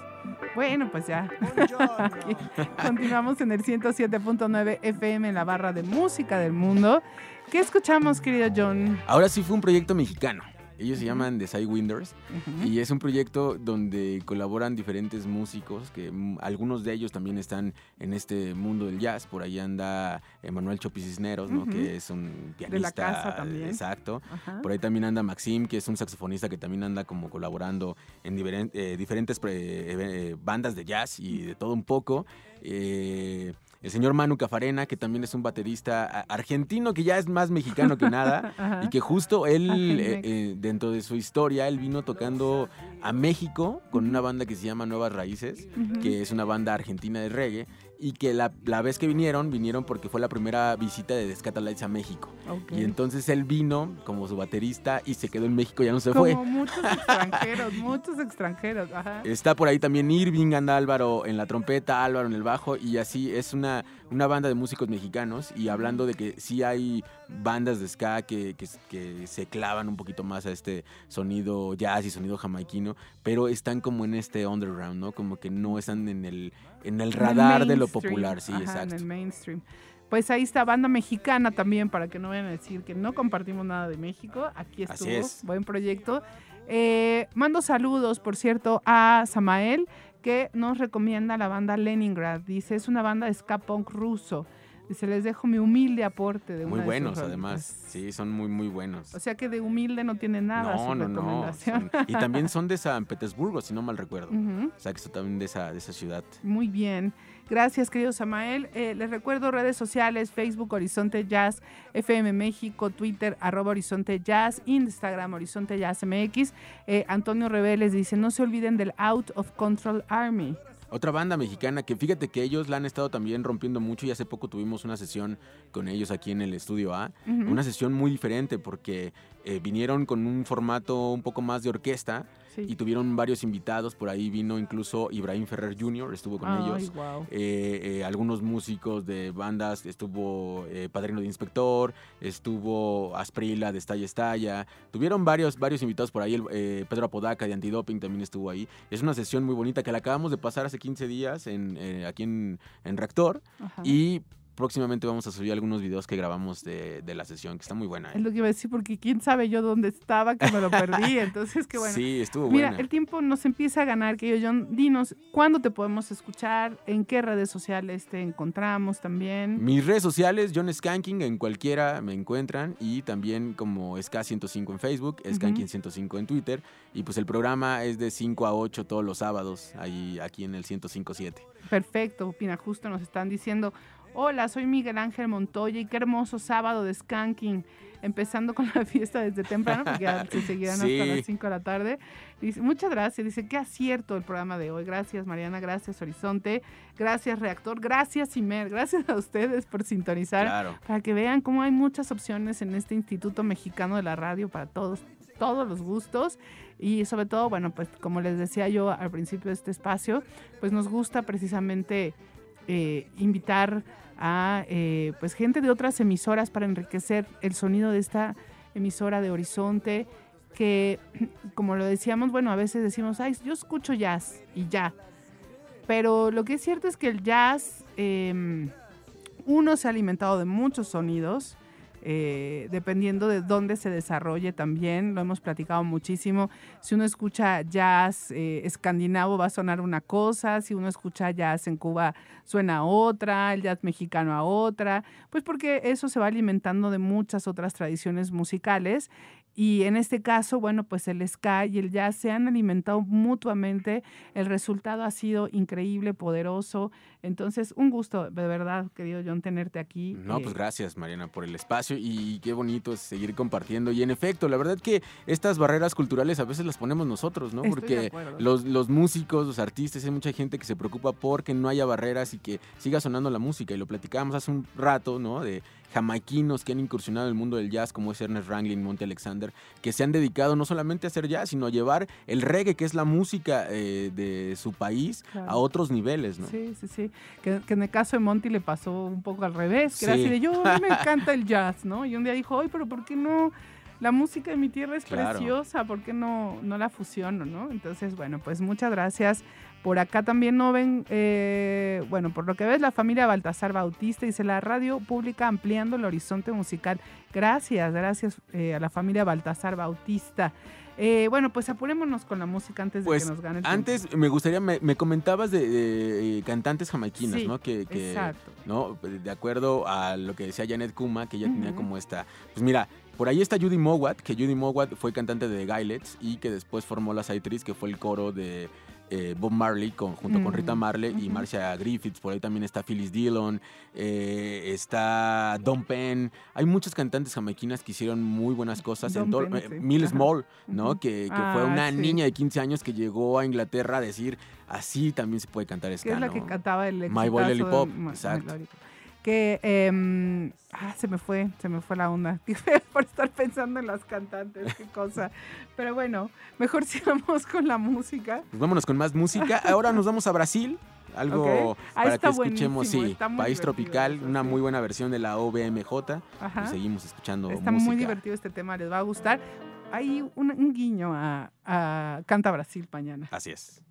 Bueno, pues ya. Continuamos en el 107.9 FM en la barra de música del mundo. ¿Qué escuchamos, querido John? Ahora sí fue un proyecto mexicano. Ellos se llaman The Sidewinders Ujú. y es un proyecto donde colaboran diferentes músicos, que mm, algunos de ellos también están en este mundo del jazz. Por ahí anda Emanuel Chopis Cisneros, ¿no? Que es un pianista. De la casa también. Exacto. Por ahí también anda Maxim, que es un saxofonista que también anda como colaborando en eh, diferentes pre- eh, bandas de jazz y de todo un poco. Eh, el señor Manu Cafarena, que también es un baterista argentino, que ya es más mexicano que nada, y que justo él, eh, eh, dentro de su historia, él vino tocando a México con una banda que se llama Nuevas Raíces, que es una banda argentina de reggae, y que la, la vez que vinieron, vinieron porque fue la primera visita de Descatalites a México. Y entonces él vino como su baterista y se quedó en México, ya no se Como fue. muchos extranjeros, muchos extranjeros. Ajá. Está por ahí también Irving, anda Álvaro en la trompeta, Álvaro en el bajo y así es una, una banda de músicos mexicanos y hablando de que sí hay bandas de ska que, que- que se clavan un poquito más a este sonido jazz y sonido jamaiquino, pero están como en este underground, ¿no? Como que no están en el, en el radar de lo popular, sí, ajá, exacto. En el mainstream. Pues ahí está, banda mexicana también, para que no vayan a decir que no compartimos nada de México. Aquí Así estuvo, es. buen proyecto. Eh, mando saludos, por cierto, a Samael, que nos recomienda la banda Leningrad. Dice, es una banda de ska punk ruso. Dice, les dejo mi humilde aporte de Muy de buenos, rolitas". además. Sí, son muy, muy buenos. O sea que de humilde no tiene nada no, su no, no. son- y también son de San Petersburgo, si no mal recuerdo. O sea, que son también de esa, de esa ciudad. Muy bien. Gracias, querido Samael. Eh, les recuerdo redes sociales, Facebook Horizonte Jazz, FM México, Twitter, arroba Horizonte Jazz, Instagram Horizonte Jazz MX. Eh, Antonio Reveles dice, no se olviden del Out of Control Army. Otra banda mexicana que fíjate que ellos la han estado también rompiendo mucho y hace poco tuvimos una sesión con ellos aquí en el estudio A. Una sesión muy diferente porque eh, vinieron con un formato un poco más de orquesta Sí. y tuvieron varios invitados. Por ahí vino incluso Ibrahim Ferrer Jr., estuvo con Ay, ellos. guau. Eh, eh, algunos músicos de bandas, estuvo eh, Padrino de Inspector, estuvo Asprila de Estalla Estalla, tuvieron varios, varios invitados por ahí, el, Pedro Apodaca de Antidoping también estuvo ahí. Es una sesión muy bonita que la acabamos de pasar hace 15 días en, aquí en, en Reactor Ajá. y próximamente vamos a subir algunos videos que grabamos de, de la sesión, que está muy buena. ¿eh? Es lo que iba a decir, porque quién sabe yo dónde estaba, que me lo perdí. Entonces, qué bueno. Sí, estuvo Mira, buena. el tiempo nos empieza a ganar, querido John. Dinos, ¿cuándo te podemos escuchar? ¿En qué redes sociales te encontramos también? Mis redes sociales, John Skanking, en cualquiera me encuentran y también como Ska105 en Facebook, Skanking105 en Twitter y pues el programa es de 5 a 8 todos los sábados ahí aquí en el 105.7. Perfecto, Pina, justo nos están diciendo, hola, soy Miguel Ángel Montoya y qué hermoso sábado de skanking, empezando con la fiesta desde temprano, porque ya se seguirán Sí. hasta las 5 de la tarde. Dice, muchas gracias, dice, qué acierto el programa de hoy. Gracias, Mariana, gracias, Horizonte, gracias, Reactor, gracias, Imer, gracias a ustedes por sintonizar, Claro. para que vean cómo hay muchas opciones en este Instituto Mexicano de la Radio para todos todos los gustos y sobre todo, bueno, pues como les decía yo al principio de este espacio, pues nos gusta precisamente eh, invitar a eh, pues gente de otras emisoras para enriquecer el sonido de esta emisora de Horizonte que como lo decíamos, bueno, a veces decimos, ay, yo escucho jazz y ya. Pero lo que es cierto es que el jazz, eh, uno se ha alimentado de muchos sonidos, eh, dependiendo de dónde se desarrolle también, lo hemos platicado muchísimo. Si uno escucha jazz eh, escandinavo va a sonar una cosa, si uno escucha jazz en Cuba suena a otra, el jazz mexicano a otra, pues porque eso se va alimentando de muchas otras tradiciones musicales. Y en este caso, bueno, pues el ska y el jazz se han alimentado mutuamente. El resultado ha sido increíble, poderoso. Entonces, un gusto, de verdad, querido John, tenerte aquí. No, Eh, pues gracias Mariana por el espacio y qué bonito es seguir compartiendo. Y en efecto, la verdad que estas barreras culturales a veces las ponemos nosotros, ¿no? Estoy Porque los, los músicos, los artistas, hay mucha gente que se preocupa porque no haya barreras y que siga sonando la música. Y lo platicábamos hace un rato, ¿no? De jamaiquinos que han incursionado en el mundo del jazz, como es Ernest Ranglin, Monte Alexander, que se han dedicado no solamente a hacer jazz, sino a llevar el reggae, que es la música eh, de su país, Claro. a otros niveles, ¿no? Sí, sí, sí. Que, que en el caso de Monty le pasó un poco al revés, que era Sí. así de yo, a mí me encanta el jazz, ¿no? Y un día dijo, ay, pero ¿por qué no? La música de mi tierra es Claro. preciosa, ¿por qué no, no la fusiono, no? Entonces, bueno, pues muchas gracias. Por acá también no ven, eh, bueno, por lo que ves, la familia Baltasar Bautista dice la radio pública ampliando el horizonte musical. Gracias, gracias eh, a la familia Baltasar Bautista. Eh, bueno, pues apurémonos con la música antes de Pues que nos gane el tiempo. antes me gustaría, me, me comentabas de, de, eh, cantantes jamaiquinas, Sí, ¿no? Que, que, exacto. ¿no? De acuerdo a lo que decía Janet Kuma, que ella tenía como esta, pues mira, por ahí está Judy Mowat, que Judy Mowat fue cantante de The y que después formó la Saitris, que fue el coro de, eh, Bob Marley con, junto con Mm, Rita Marley y. Marcia Griffiths. Por ahí también está Phyllis Dillon, eh, está Don Penn. Hay muchas cantantes jamaiquinas que hicieron muy buenas cosas. en Don Penn, eh, sí. Mill Ajá. Small, ¿no? Que, que Ah, fue una sí. niña de 15 años que llegó a Inglaterra a decir, así también se puede cantar ska, que es la ¿no? que cantaba el My Boy Lollipop, exacto. Que em, ah, se me fue, se me fue la onda. Por estar pensando en las cantantes, qué cosa. Pero bueno, mejor sigamos con la música. Pues vámonos con más música. Ahora nos vamos a Brasil. Algo. Ah, para que escuchemos, sí, País Tropical, eso, una sí. muy buena versión de la OBMJ. Ajá. Y seguimos escuchando Está música. muy divertido este tema, les va a gustar. Hay un, un guiño a, a Canta Brasil mañana. Así es.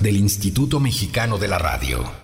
Del Instituto Mexicano de la Radio.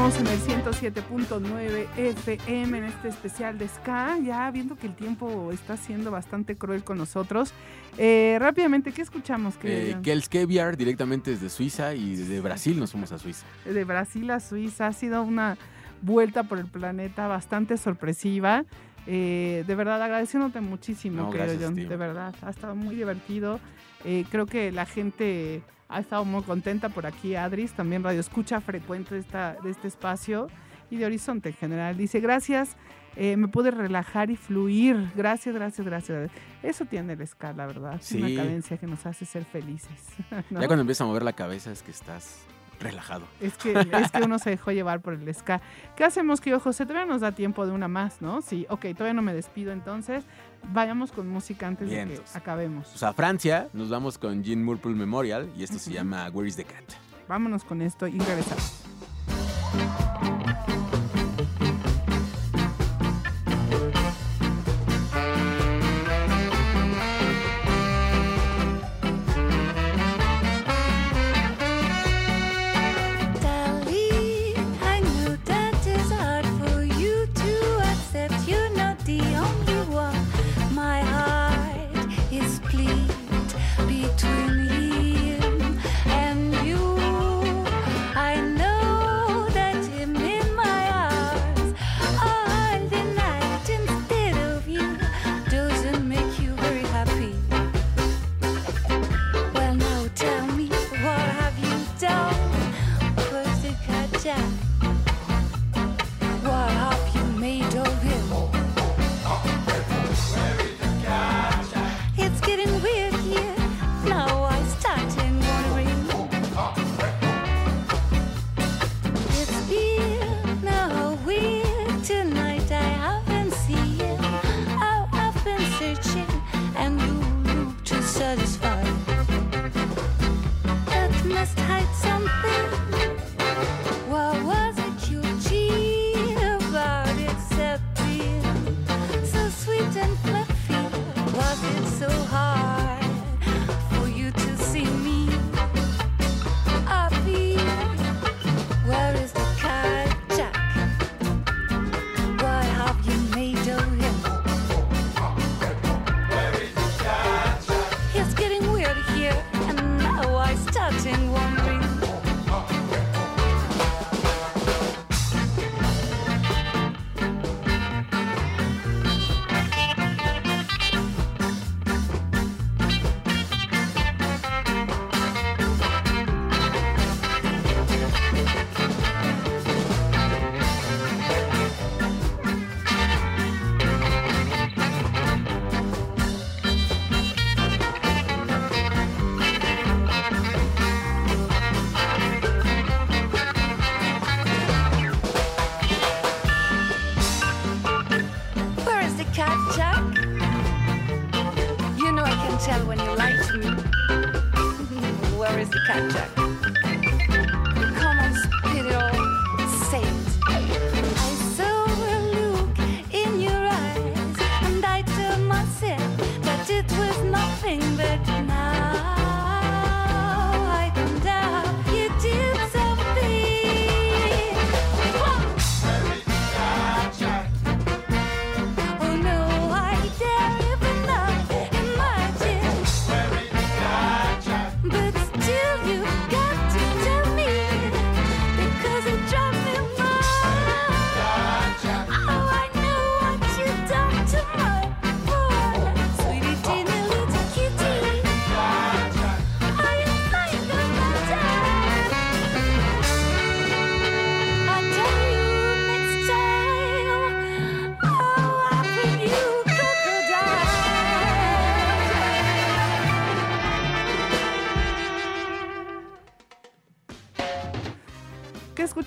Continuamos en el 107.9 FM en este especial de Ska, ya viendo que el tiempo está siendo bastante cruel con nosotros. Eh, rápidamente, ¿qué escuchamos? Eh, Que Kels Keviar directamente desde Suiza y desde Brasil nos fuimos a Suiza. de Brasil a Suiza ha sido una vuelta por el planeta bastante sorpresiva. Eh, de verdad, agradeciéndote muchísimo, No, querido gracias, John. tío. De verdad, ha estado muy divertido. Eh, creo que la gente ha estado muy contenta por aquí. Adris, también radio escucha frecuente esta, de este espacio y de Horizonte en general. Dice, gracias, eh, me pude relajar y fluir. Gracias, gracias, gracias. Eso tiene el ska, la verdad. Es Sí. una cadencia que nos hace ser felices. ¿no? Ya cuando empiezas a mover la cabeza es que estás relajado. Es que, es que uno se dejó llevar por el ska. ¿Qué hacemos, tío José? Todavía nos da tiempo de una más, ¿no? Sí, ok, todavía no me despido entonces. Vayamos con música antes de que acabemos. Pues a Francia nos vamos con Jean Murple Memorial y esto se llama Where is the Cat. Vámonos con esto y regresamos.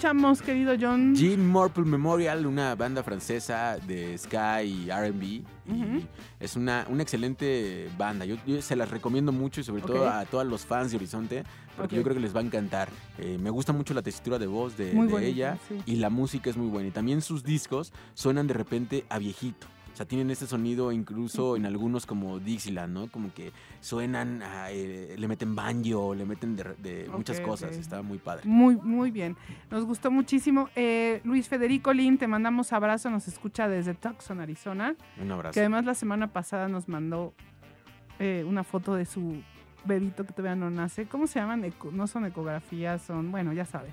Escuchamos, querido John? Jean Marple Memorial, una banda francesa de ska y RB. Es una, una excelente banda. Yo, yo se las recomiendo mucho y sobre todo a todos los fans de Horizonte, porque yo creo que les va a encantar. Eh, me gusta mucho la textura de voz de, ella sí. y la música es muy buena. Y también sus discos suenan de repente a viejito. O sea, tienen ese sonido incluso en algunos como Dixieland, ¿no? Como que suenan, a, eh, le meten banjo, le meten de, de muchas cosas. ok. Está muy padre. Muy, muy bien. Nos gustó muchísimo. Eh, Luis Federico Lin, te mandamos abrazo. Nos escucha desde Tucson, Arizona. Un abrazo. Que además la semana pasada nos mandó eh, una foto de su bebito que todavía no nace. ¿Cómo se llaman? No son ecografías, son, bueno, ya sabe.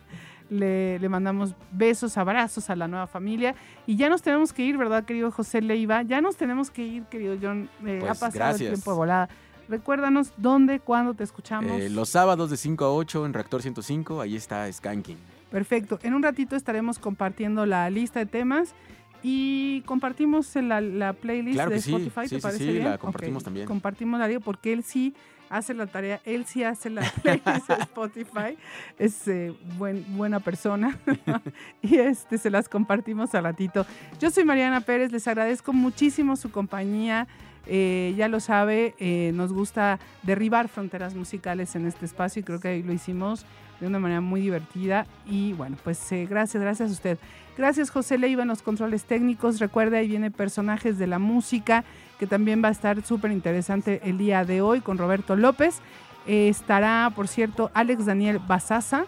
Le, le mandamos besos, abrazos a la nueva familia. Y ya nos tenemos que ir, ¿verdad, querido José Leiva? Ya nos tenemos que ir, querido John. Eh, ha Pues, pasado gracias. el tiempo de volada. Recuérdanos dónde, cuándo te escuchamos. Eh, los sábados de 5 a 8 en Reactor 105, ahí está Skanking. Perfecto. En un ratito estaremos compartiendo la lista de temas y compartimos la, la playlist Claro de Spotify. sí, ¿Te sí, parece sí, bien? la compartimos también. Compartimos la porque él sí hace la tarea, él sí hace la playlist de Spotify. Es eh, buen, buena persona y este se las compartimos al ratito. Yo soy Mariana Pérez, les agradezco muchísimo su compañía. Eh, ya lo sabe, eh, nos gusta derribar fronteras musicales en este espacio y creo que ahí lo hicimos de una manera muy divertida. Y bueno, pues eh, gracias, gracias a usted. Gracias José Leiva en los controles técnicos. Recuerda, ahí viene personajes de la música, que también va a estar súper interesante el día de hoy con Roberto López. Estará, por cierto, Alex Daniel Basaza,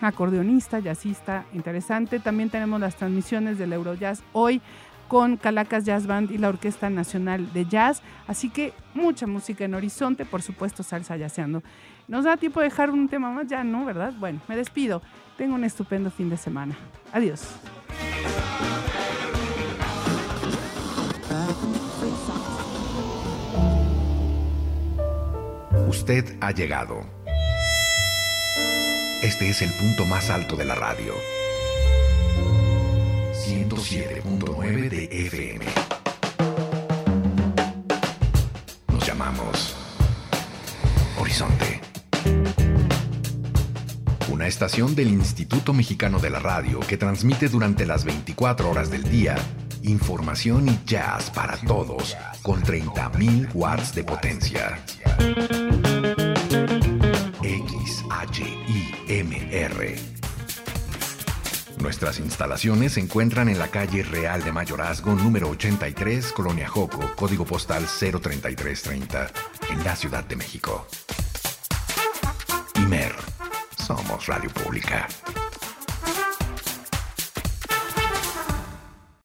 acordeonista, jazzista, interesante. También tenemos las transmisiones del Eurojazz hoy con Calacas Jazz Band y la Orquesta Nacional de Jazz. Así que mucha música en Horizonte, por supuesto, salsa yaceando. ¿Nos da tiempo de dejar un tema más? Ya, ¿no? ¿Verdad? Bueno, me despido. Tengo un estupendo fin de semana. Adiós. Usted ha llegado. Este es el punto más alto de la radio. 107.9 de FM. Nos llamamos Horizonte. Una estación del Instituto Mexicano de la Radio que transmite durante las 24 horas del día información y jazz para todos con 30.000 watts de potencia. XHIMR. Nuestras instalaciones se encuentran en la calle Real de Mayorazgo, número 83, Colonia Joco, código postal 03330, en la Ciudad de México. IMER. Somos Radio Pública.